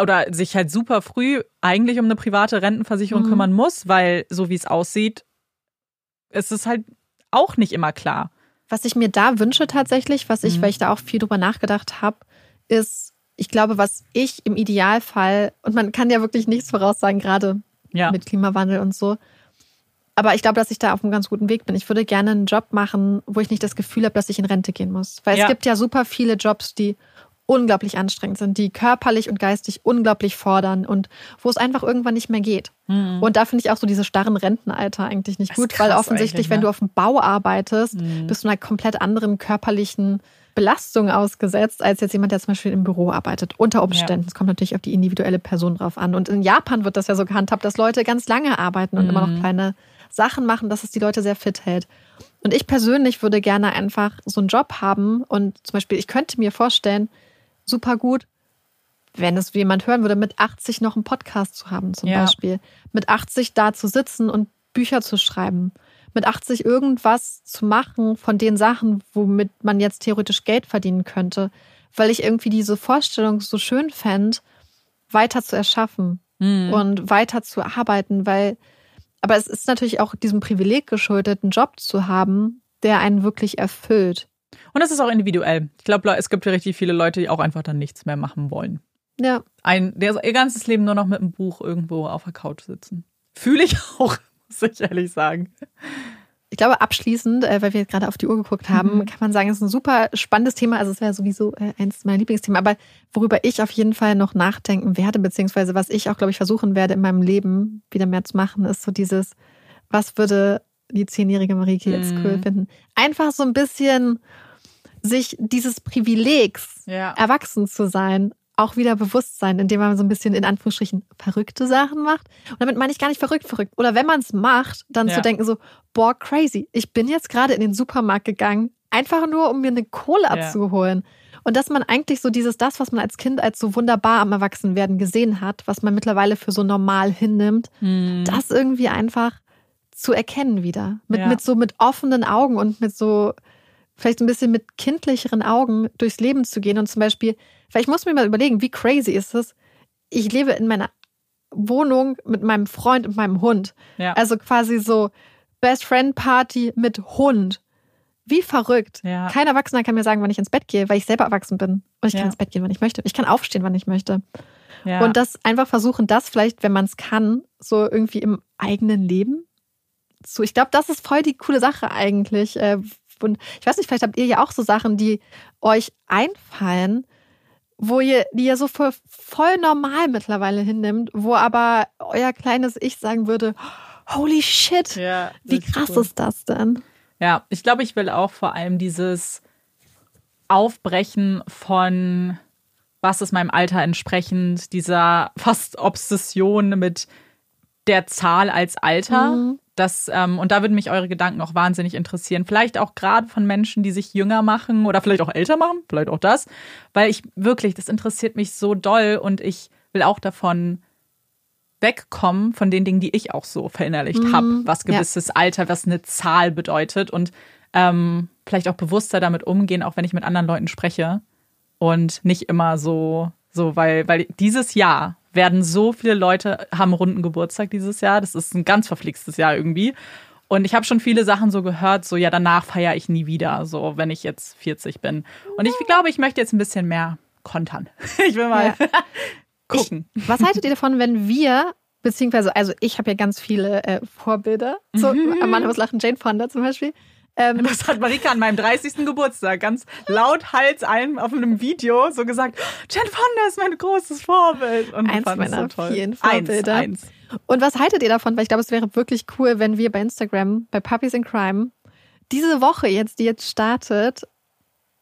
oder sich halt super früh eigentlich um eine private Rentenversicherung mhm. kümmern muss, weil so wie es aussieht, ist es halt auch nicht immer klar. Was ich mir da wünsche tatsächlich, was ich, mhm. weil ich da auch viel drüber nachgedacht habe, ist, ich glaube, was ich im Idealfall, und man kann ja wirklich nichts voraussagen, gerade ja. mit Klimawandel und so, aber ich glaube, dass ich da auf einem ganz guten Weg bin. Ich würde gerne einen Job machen, wo ich nicht das Gefühl habe, dass ich in Rente gehen muss. Weil ja. es gibt ja super viele Jobs, die unglaublich anstrengend sind, die körperlich und geistig unglaublich fordern und wo es einfach irgendwann nicht mehr geht. Mhm. Und da finde ich auch so diese starren Rentenalter eigentlich nicht gut, weil offensichtlich, ne? wenn du auf dem Bau arbeitest, mhm. bist du einer komplett anderen körperlichen Belastung ausgesetzt, als jetzt jemand, der zum Beispiel im Büro arbeitet. Unter Umständen. Es ja. kommt natürlich auf die individuelle Person drauf an. Und in Japan wird das ja so gehandhabt, dass Leute ganz lange arbeiten und mhm. immer noch kleine Sachen machen, dass es die Leute sehr fit hält. Und ich persönlich würde gerne einfach so einen Job haben und zum Beispiel, ich könnte mir vorstellen, super gut, wenn es jemand hören würde, mit 80 noch einen Podcast zu haben, zum ja. Beispiel. Mit 80 da zu sitzen und Bücher zu schreiben. Mit 80 irgendwas zu machen von den Sachen, womit man jetzt theoretisch Geld verdienen könnte. Weil ich irgendwie diese Vorstellung so schön fände, weiter zu erschaffen mhm. und weiter zu arbeiten, weil, aber es ist natürlich auch diesem Privileg geschuldet, einen Job zu haben, der einen wirklich erfüllt. Und das ist auch individuell. Ich glaube, es gibt richtig viele Leute, die auch einfach dann nichts mehr machen wollen. Ja. Ein, der ihr ganzes Leben nur noch mit einem Buch irgendwo auf der Couch sitzen. Fühle ich auch, muss ich ehrlich sagen. Ich glaube, abschließend, äh, weil wir gerade auf die Uhr geguckt haben, mhm. kann man sagen, es ist ein super spannendes Thema. Also es wäre sowieso äh, eins meiner Lieblingsthemen. Aber worüber ich auf jeden Fall noch nachdenken werde, beziehungsweise was ich auch, glaube ich, versuchen werde in meinem Leben wieder mehr zu machen, ist so dieses, was würde die zehnjährige Marike jetzt mhm. cool finden? Einfach so ein bisschen sich dieses Privilegs, ja. erwachsen zu sein, auch wieder bewusst sein, indem man so ein bisschen in Anführungsstrichen verrückte Sachen macht. Und damit meine ich gar nicht verrückt, verrückt. Oder wenn man es macht, dann ja. zu denken so, boah, crazy. Ich bin jetzt gerade in den Supermarkt gegangen, einfach nur, um mir eine Cola ja. zu holen. Und dass man eigentlich so dieses, das, was man als Kind als so wunderbar am Erwachsenwerden gesehen hat, was man mittlerweile für so normal hinnimmt, hm. das irgendwie einfach zu erkennen wieder. Mit, ja. mit so mit offenen Augen und mit so vielleicht ein bisschen mit kindlicheren Augen durchs Leben zu gehen und zum Beispiel, vielleicht muss mir mal überlegen, wie crazy ist es? Ich lebe in meiner Wohnung mit meinem Freund und meinem Hund. Ja. Also quasi so Best Friend Party mit Hund. Wie verrückt. Ja. Kein Erwachsener kann mir sagen, wann ich ins Bett gehe, weil ich selber erwachsen bin. Und ich ja. kann ins Bett gehen, wann ich möchte. Ich kann aufstehen, wann ich möchte. Und das einfach versuchen, das vielleicht, wenn man es kann, so irgendwie im eigenen Leben zu. Ich glaube, das ist voll die coole Sache eigentlich, äh, ich weiß nicht, vielleicht habt ihr ja auch so Sachen, die euch einfallen, wo ihr, die ihr so voll, voll normal mittlerweile hinnimmt, wo aber euer kleines Ich sagen würde, holy shit, ja, wie krass cool. ist das denn? Ja, ich glaube, ich will auch vor allem dieses Aufbrechen von was ist meinem Alter entsprechend, dieser fast Obsession mit der Zahl als Alter. Mhm. Das, ähm, und da würden mich eure Gedanken auch wahnsinnig interessieren. Vielleicht auch gerade von Menschen, die sich jünger machen oder vielleicht auch älter machen, vielleicht auch das. Weil ich wirklich, das interessiert mich so doll und ich will auch davon wegkommen, von den Dingen, die ich auch so verinnerlicht mhm. habe, was gewisses ja. Alter, was eine Zahl bedeutet und ähm, vielleicht auch bewusster damit umgehen, auch wenn ich mit anderen Leuten spreche und nicht immer so, so, weil, weil dieses Jahr werden so viele Leute, haben runden Geburtstag dieses Jahr. Das ist ein ganz verflixtes Jahr irgendwie. Und ich habe schon viele Sachen so gehört, so ja, danach feiere ich nie wieder, so wenn ich jetzt 40 bin. Und ich glaube, ich möchte jetzt ein bisschen mehr kontern. Ich will mal ja. gucken. Ich, was haltet ihr davon, wenn wir, beziehungsweise, also ich habe ja ganz viele äh, Vorbilder, so mhm. Amanda muss lachen, Jane Fonda zum Beispiel. Ähm, das hat Marika an meinem 30. Geburtstag ganz laut Hals allen auf einem Video so gesagt, Jane Fonda ist mein großes Vorbild. Und eins meiner so vielen Vorbilder. Eins, eins. Und was haltet ihr davon? Weil ich glaube, es wäre wirklich cool, wenn wir bei Instagram, bei Puppies in Crime, diese Woche jetzt, die jetzt startet,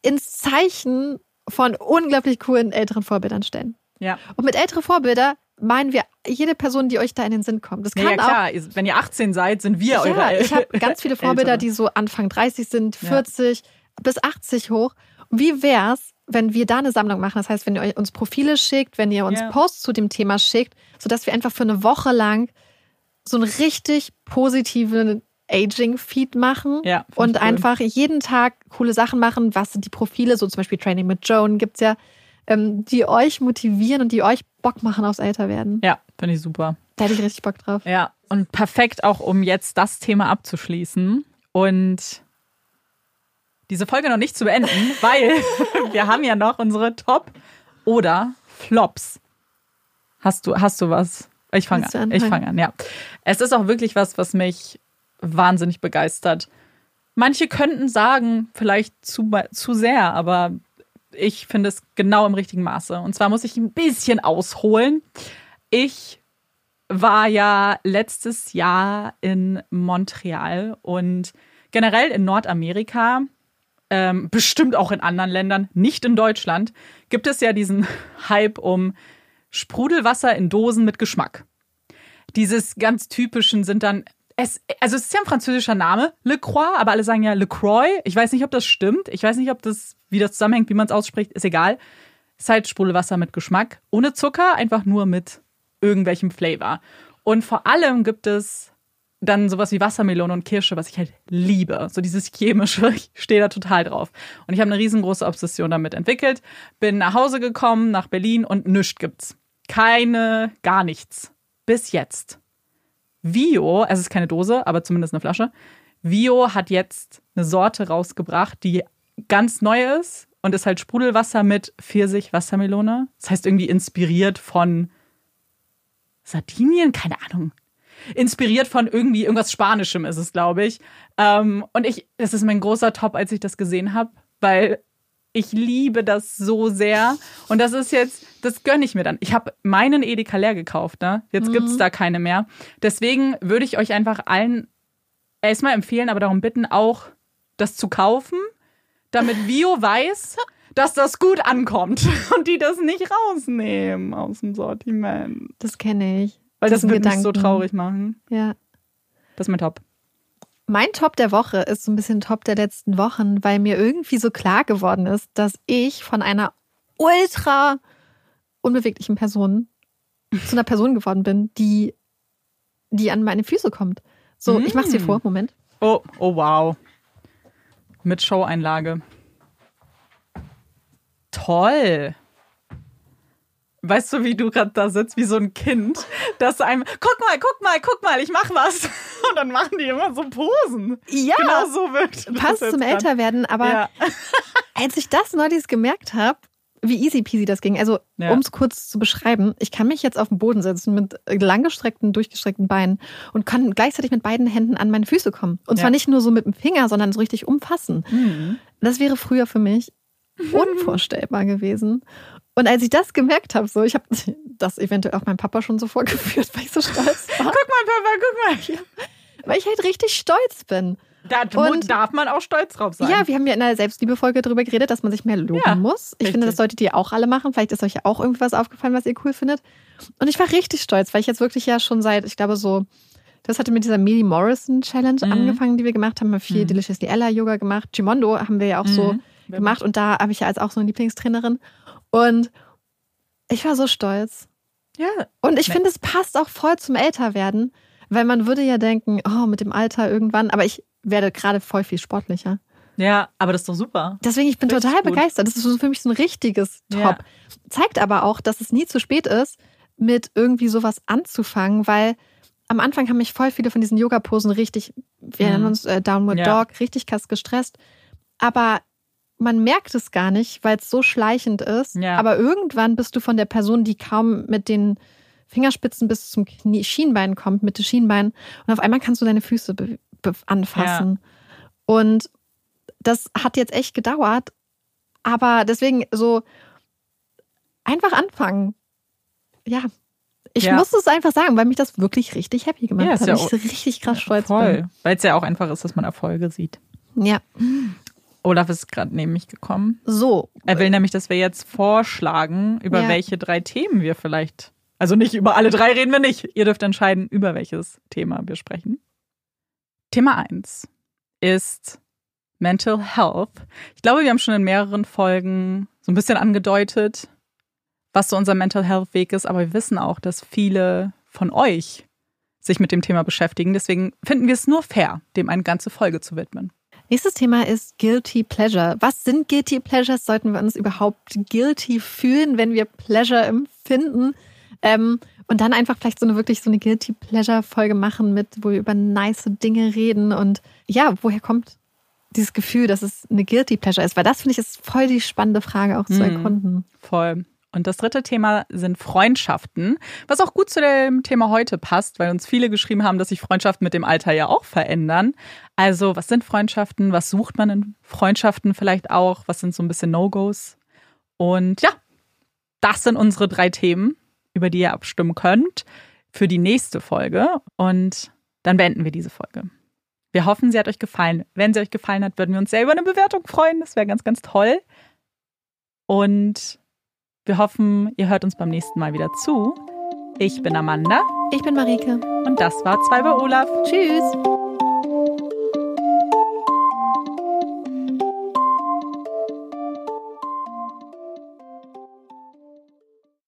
ins Zeichen von unglaublich coolen älteren Vorbildern stellen. Ja. Und mit älteren Vorbildern meinen wir jede Person, die euch da in den Sinn kommt. Das kann ja, klar. Auch, Wenn ihr 18 seid, sind wir ja, eure Ich habe ganz viele Vorbilder, die so Anfang 30 sind, 40 ja. bis 80 hoch. Wie wär's, wenn wir da eine Sammlung machen? Das heißt, wenn ihr uns Profile schickt, wenn ihr uns ja. Posts zu dem Thema schickt, sodass wir einfach für eine Woche lang so einen richtig positiven Aging-Feed machen ja, und cool. einfach jeden Tag coole Sachen machen. Was sind die Profile? So zum Beispiel Training mit Joan gibt es ja, ähm, die euch motivieren und die euch Bock machen aufs Älterwerden. Ja, finde ich super. Da hätte ich richtig Bock drauf. Ja, und perfekt auch, um jetzt das Thema abzuschließen und diese Folge noch nicht zu beenden, weil wir haben ja noch unsere Top oder Flops. Hast du, hast du was? Ich fange an. Ich fange an, ja. Es ist auch wirklich was, was mich wahnsinnig begeistert. Manche könnten sagen, vielleicht zu, zu sehr, aber ich finde es genau im richtigen Maße. Und zwar muss ich ein bisschen ausholen. Ich war ja letztes Jahr in Montreal und generell in Nordamerika, ähm, bestimmt auch in anderen Ländern, nicht in Deutschland, gibt es ja diesen Hype um Sprudelwasser in Dosen mit Geschmack. Dieses ganz typischen sind dann es, also es ist ja ein französischer Name, Le Croix, aber alle sagen ja Le Croix. Ich weiß nicht, ob das stimmt. Ich weiß nicht, ob das, wie das zusammenhängt, wie man es ausspricht, ist egal. Ist halt mit Geschmack. Ohne Zucker, einfach nur mit irgendwelchem Flavor. Und vor allem gibt es dann sowas wie Wassermelone und Kirsche, was ich halt liebe. So dieses chemische, ich stehe da total drauf. Und ich habe eine riesengroße Obsession damit entwickelt. Bin nach Hause gekommen, nach Berlin und nichts gibt's. Keine, gar nichts. Bis jetzt. Vio, es ist keine Dose, aber zumindest eine Flasche. Vio hat jetzt eine Sorte rausgebracht, die ganz neu ist und ist halt Sprudelwasser mit Pfirsich, Wassermelone. Das heißt irgendwie inspiriert von Sardinien, keine Ahnung. Inspiriert von irgendwie irgendwas Spanischem ist es, glaube ich. Ähm, und ich, das ist mein großer Top, als ich das gesehen habe, weil ich liebe das so sehr. Und das ist jetzt, das gönne ich mir dann. Ich habe meinen Edeka leer gekauft, ne? Jetzt mhm. gibt's da keine mehr. Deswegen würde ich euch einfach allen erstmal empfehlen, aber darum bitten, auch das zu kaufen, damit Vio weiß, dass das gut ankommt und die das nicht rausnehmen aus dem Sortiment. Das kenne ich. Weil das, Gedanken. mich so traurig machen. Ja. Das ist mein Top. Mein Top der Woche ist so ein bisschen Top der letzten Wochen, weil mir irgendwie so klar geworden ist, dass ich von einer ultra unbeweglichen Person zu einer Person geworden bin, die, die an meine Füße kommt. So, mm. ich mach's dir vor, Moment. Oh, oh wow. Mit Show-Einlage. Toll. Weißt du, wie du gerade da sitzt, wie so ein Kind, das einem, guck mal, guck mal, guck mal, ich mach was. Und dann machen die immer so Posen. Ja. Genau so wirkt Passt zum Älterwerden, aber ja. als ich das neulich gemerkt habe, wie easy peasy das ging. Also, ja. um es kurz zu beschreiben, ich kann mich jetzt auf den Boden setzen mit langgestreckten, durchgestreckten Beinen und kann gleichzeitig mit beiden Händen an meine Füße kommen. Und zwar nicht nur so mit dem Finger, sondern so richtig umfassen. Mhm. Das wäre früher für mich unvorstellbar gewesen. Und als ich das gemerkt habe, so, ich habe das eventuell auch meinem Papa schon so vorgeführt, weil ich so stolz war. guck mal, Papa, guck mal. Ja, weil ich halt richtig stolz bin. Da und, darf man auch stolz drauf sein. Ja, wir haben ja in der Selbstliebefolge darüber geredet, dass man sich mehr loben ja, muss. Ich richtig. finde, das solltet ihr auch alle machen. Vielleicht ist euch ja auch irgendwas aufgefallen, was ihr cool findet. Und ich war richtig stolz, weil ich jetzt wirklich ja schon seit, ich glaube so, das hatte mit dieser Millie Morrison Challenge mhm. angefangen, die wir gemacht haben. Wir haben viel mhm. Deliciously Ella Yoga gemacht. Gimondo haben wir ja auch mhm. so gemacht. Und da habe ich ja als auch so eine Lieblingstrainerin. Und ich war so stolz. Ja. Und ich finde, es passt auch voll zum Älterwerden, weil man würde ja denken, oh, mit dem Alter irgendwann, aber ich werde gerade voll viel sportlicher. Ja, aber das ist doch super. Deswegen, ich bin Richtig total gut. begeistert. Das ist für mich so ein richtiges Top. Ja. Zeigt aber auch, dass es nie zu spät ist, mit irgendwie sowas anzufangen, weil am Anfang haben mich voll viele von diesen Yoga-Posen richtig, wir nennen mhm. uns äh, Downward ja. Dog, richtig krass gestresst. Aber man merkt es gar nicht, weil es so schleichend ist. Ja. Aber irgendwann bist du von der Person, die kaum mit den Fingerspitzen bis zum Knie Schienbein kommt, mit den Schienbeinen. Und auf einmal kannst du deine Füße anfassen. Ja. Und das hat jetzt echt gedauert. Aber deswegen so einfach anfangen. Ja, ich ja. muss es einfach sagen, weil mich das wirklich richtig happy gemacht ja, hat. Ja ich richtig krass stolz voll. Weil es ja auch einfach ist, dass man Erfolge sieht. Ja. Olaf ist gerade neben mich gekommen. So. Er will nämlich, dass wir jetzt vorschlagen, über ja. welche drei Themen wir vielleicht. Also nicht über alle drei reden wir nicht. Ihr dürft entscheiden, über welches Thema wir sprechen. Thema 1 ist Mental Health. Ich glaube, wir haben schon in mehreren Folgen so ein bisschen angedeutet, was so unser Mental Health Weg ist, aber wir wissen auch, dass viele von euch sich mit dem Thema beschäftigen. Deswegen finden wir es nur fair, dem eine ganze Folge zu widmen. Nächstes Thema ist Guilty Pleasure. Was sind Guilty Pleasures? Sollten wir uns überhaupt guilty fühlen, wenn wir Pleasure empfinden? Ähm, und dann einfach vielleicht so eine wirklich so eine Guilty Pleasure Folge machen mit, wo wir über nice Dinge reden und ja, woher kommt dieses Gefühl, dass es eine Guilty Pleasure ist? Weil das finde ich ist voll die spannende Frage auch zu mhm. erkunden. Voll. Und das dritte Thema sind Freundschaften, was auch gut zu dem Thema heute passt, weil uns viele geschrieben haben, dass sich Freundschaften mit dem Alter ja auch verändern. Also, was sind Freundschaften? Was sucht man in Freundschaften vielleicht auch? Was sind so ein bisschen No-Gos? Und ja, das sind unsere drei Themen, über die ihr abstimmen könnt für die nächste Folge. Und dann beenden wir diese Folge. Wir hoffen, sie hat euch gefallen. Wenn sie euch gefallen hat, würden wir uns sehr über eine Bewertung freuen. Das wäre ganz, ganz toll. Und wir hoffen, ihr hört uns beim nächsten Mal wieder zu. Ich bin Amanda. Ich bin Marike. Und das war Zwei bei Olaf. Tschüss.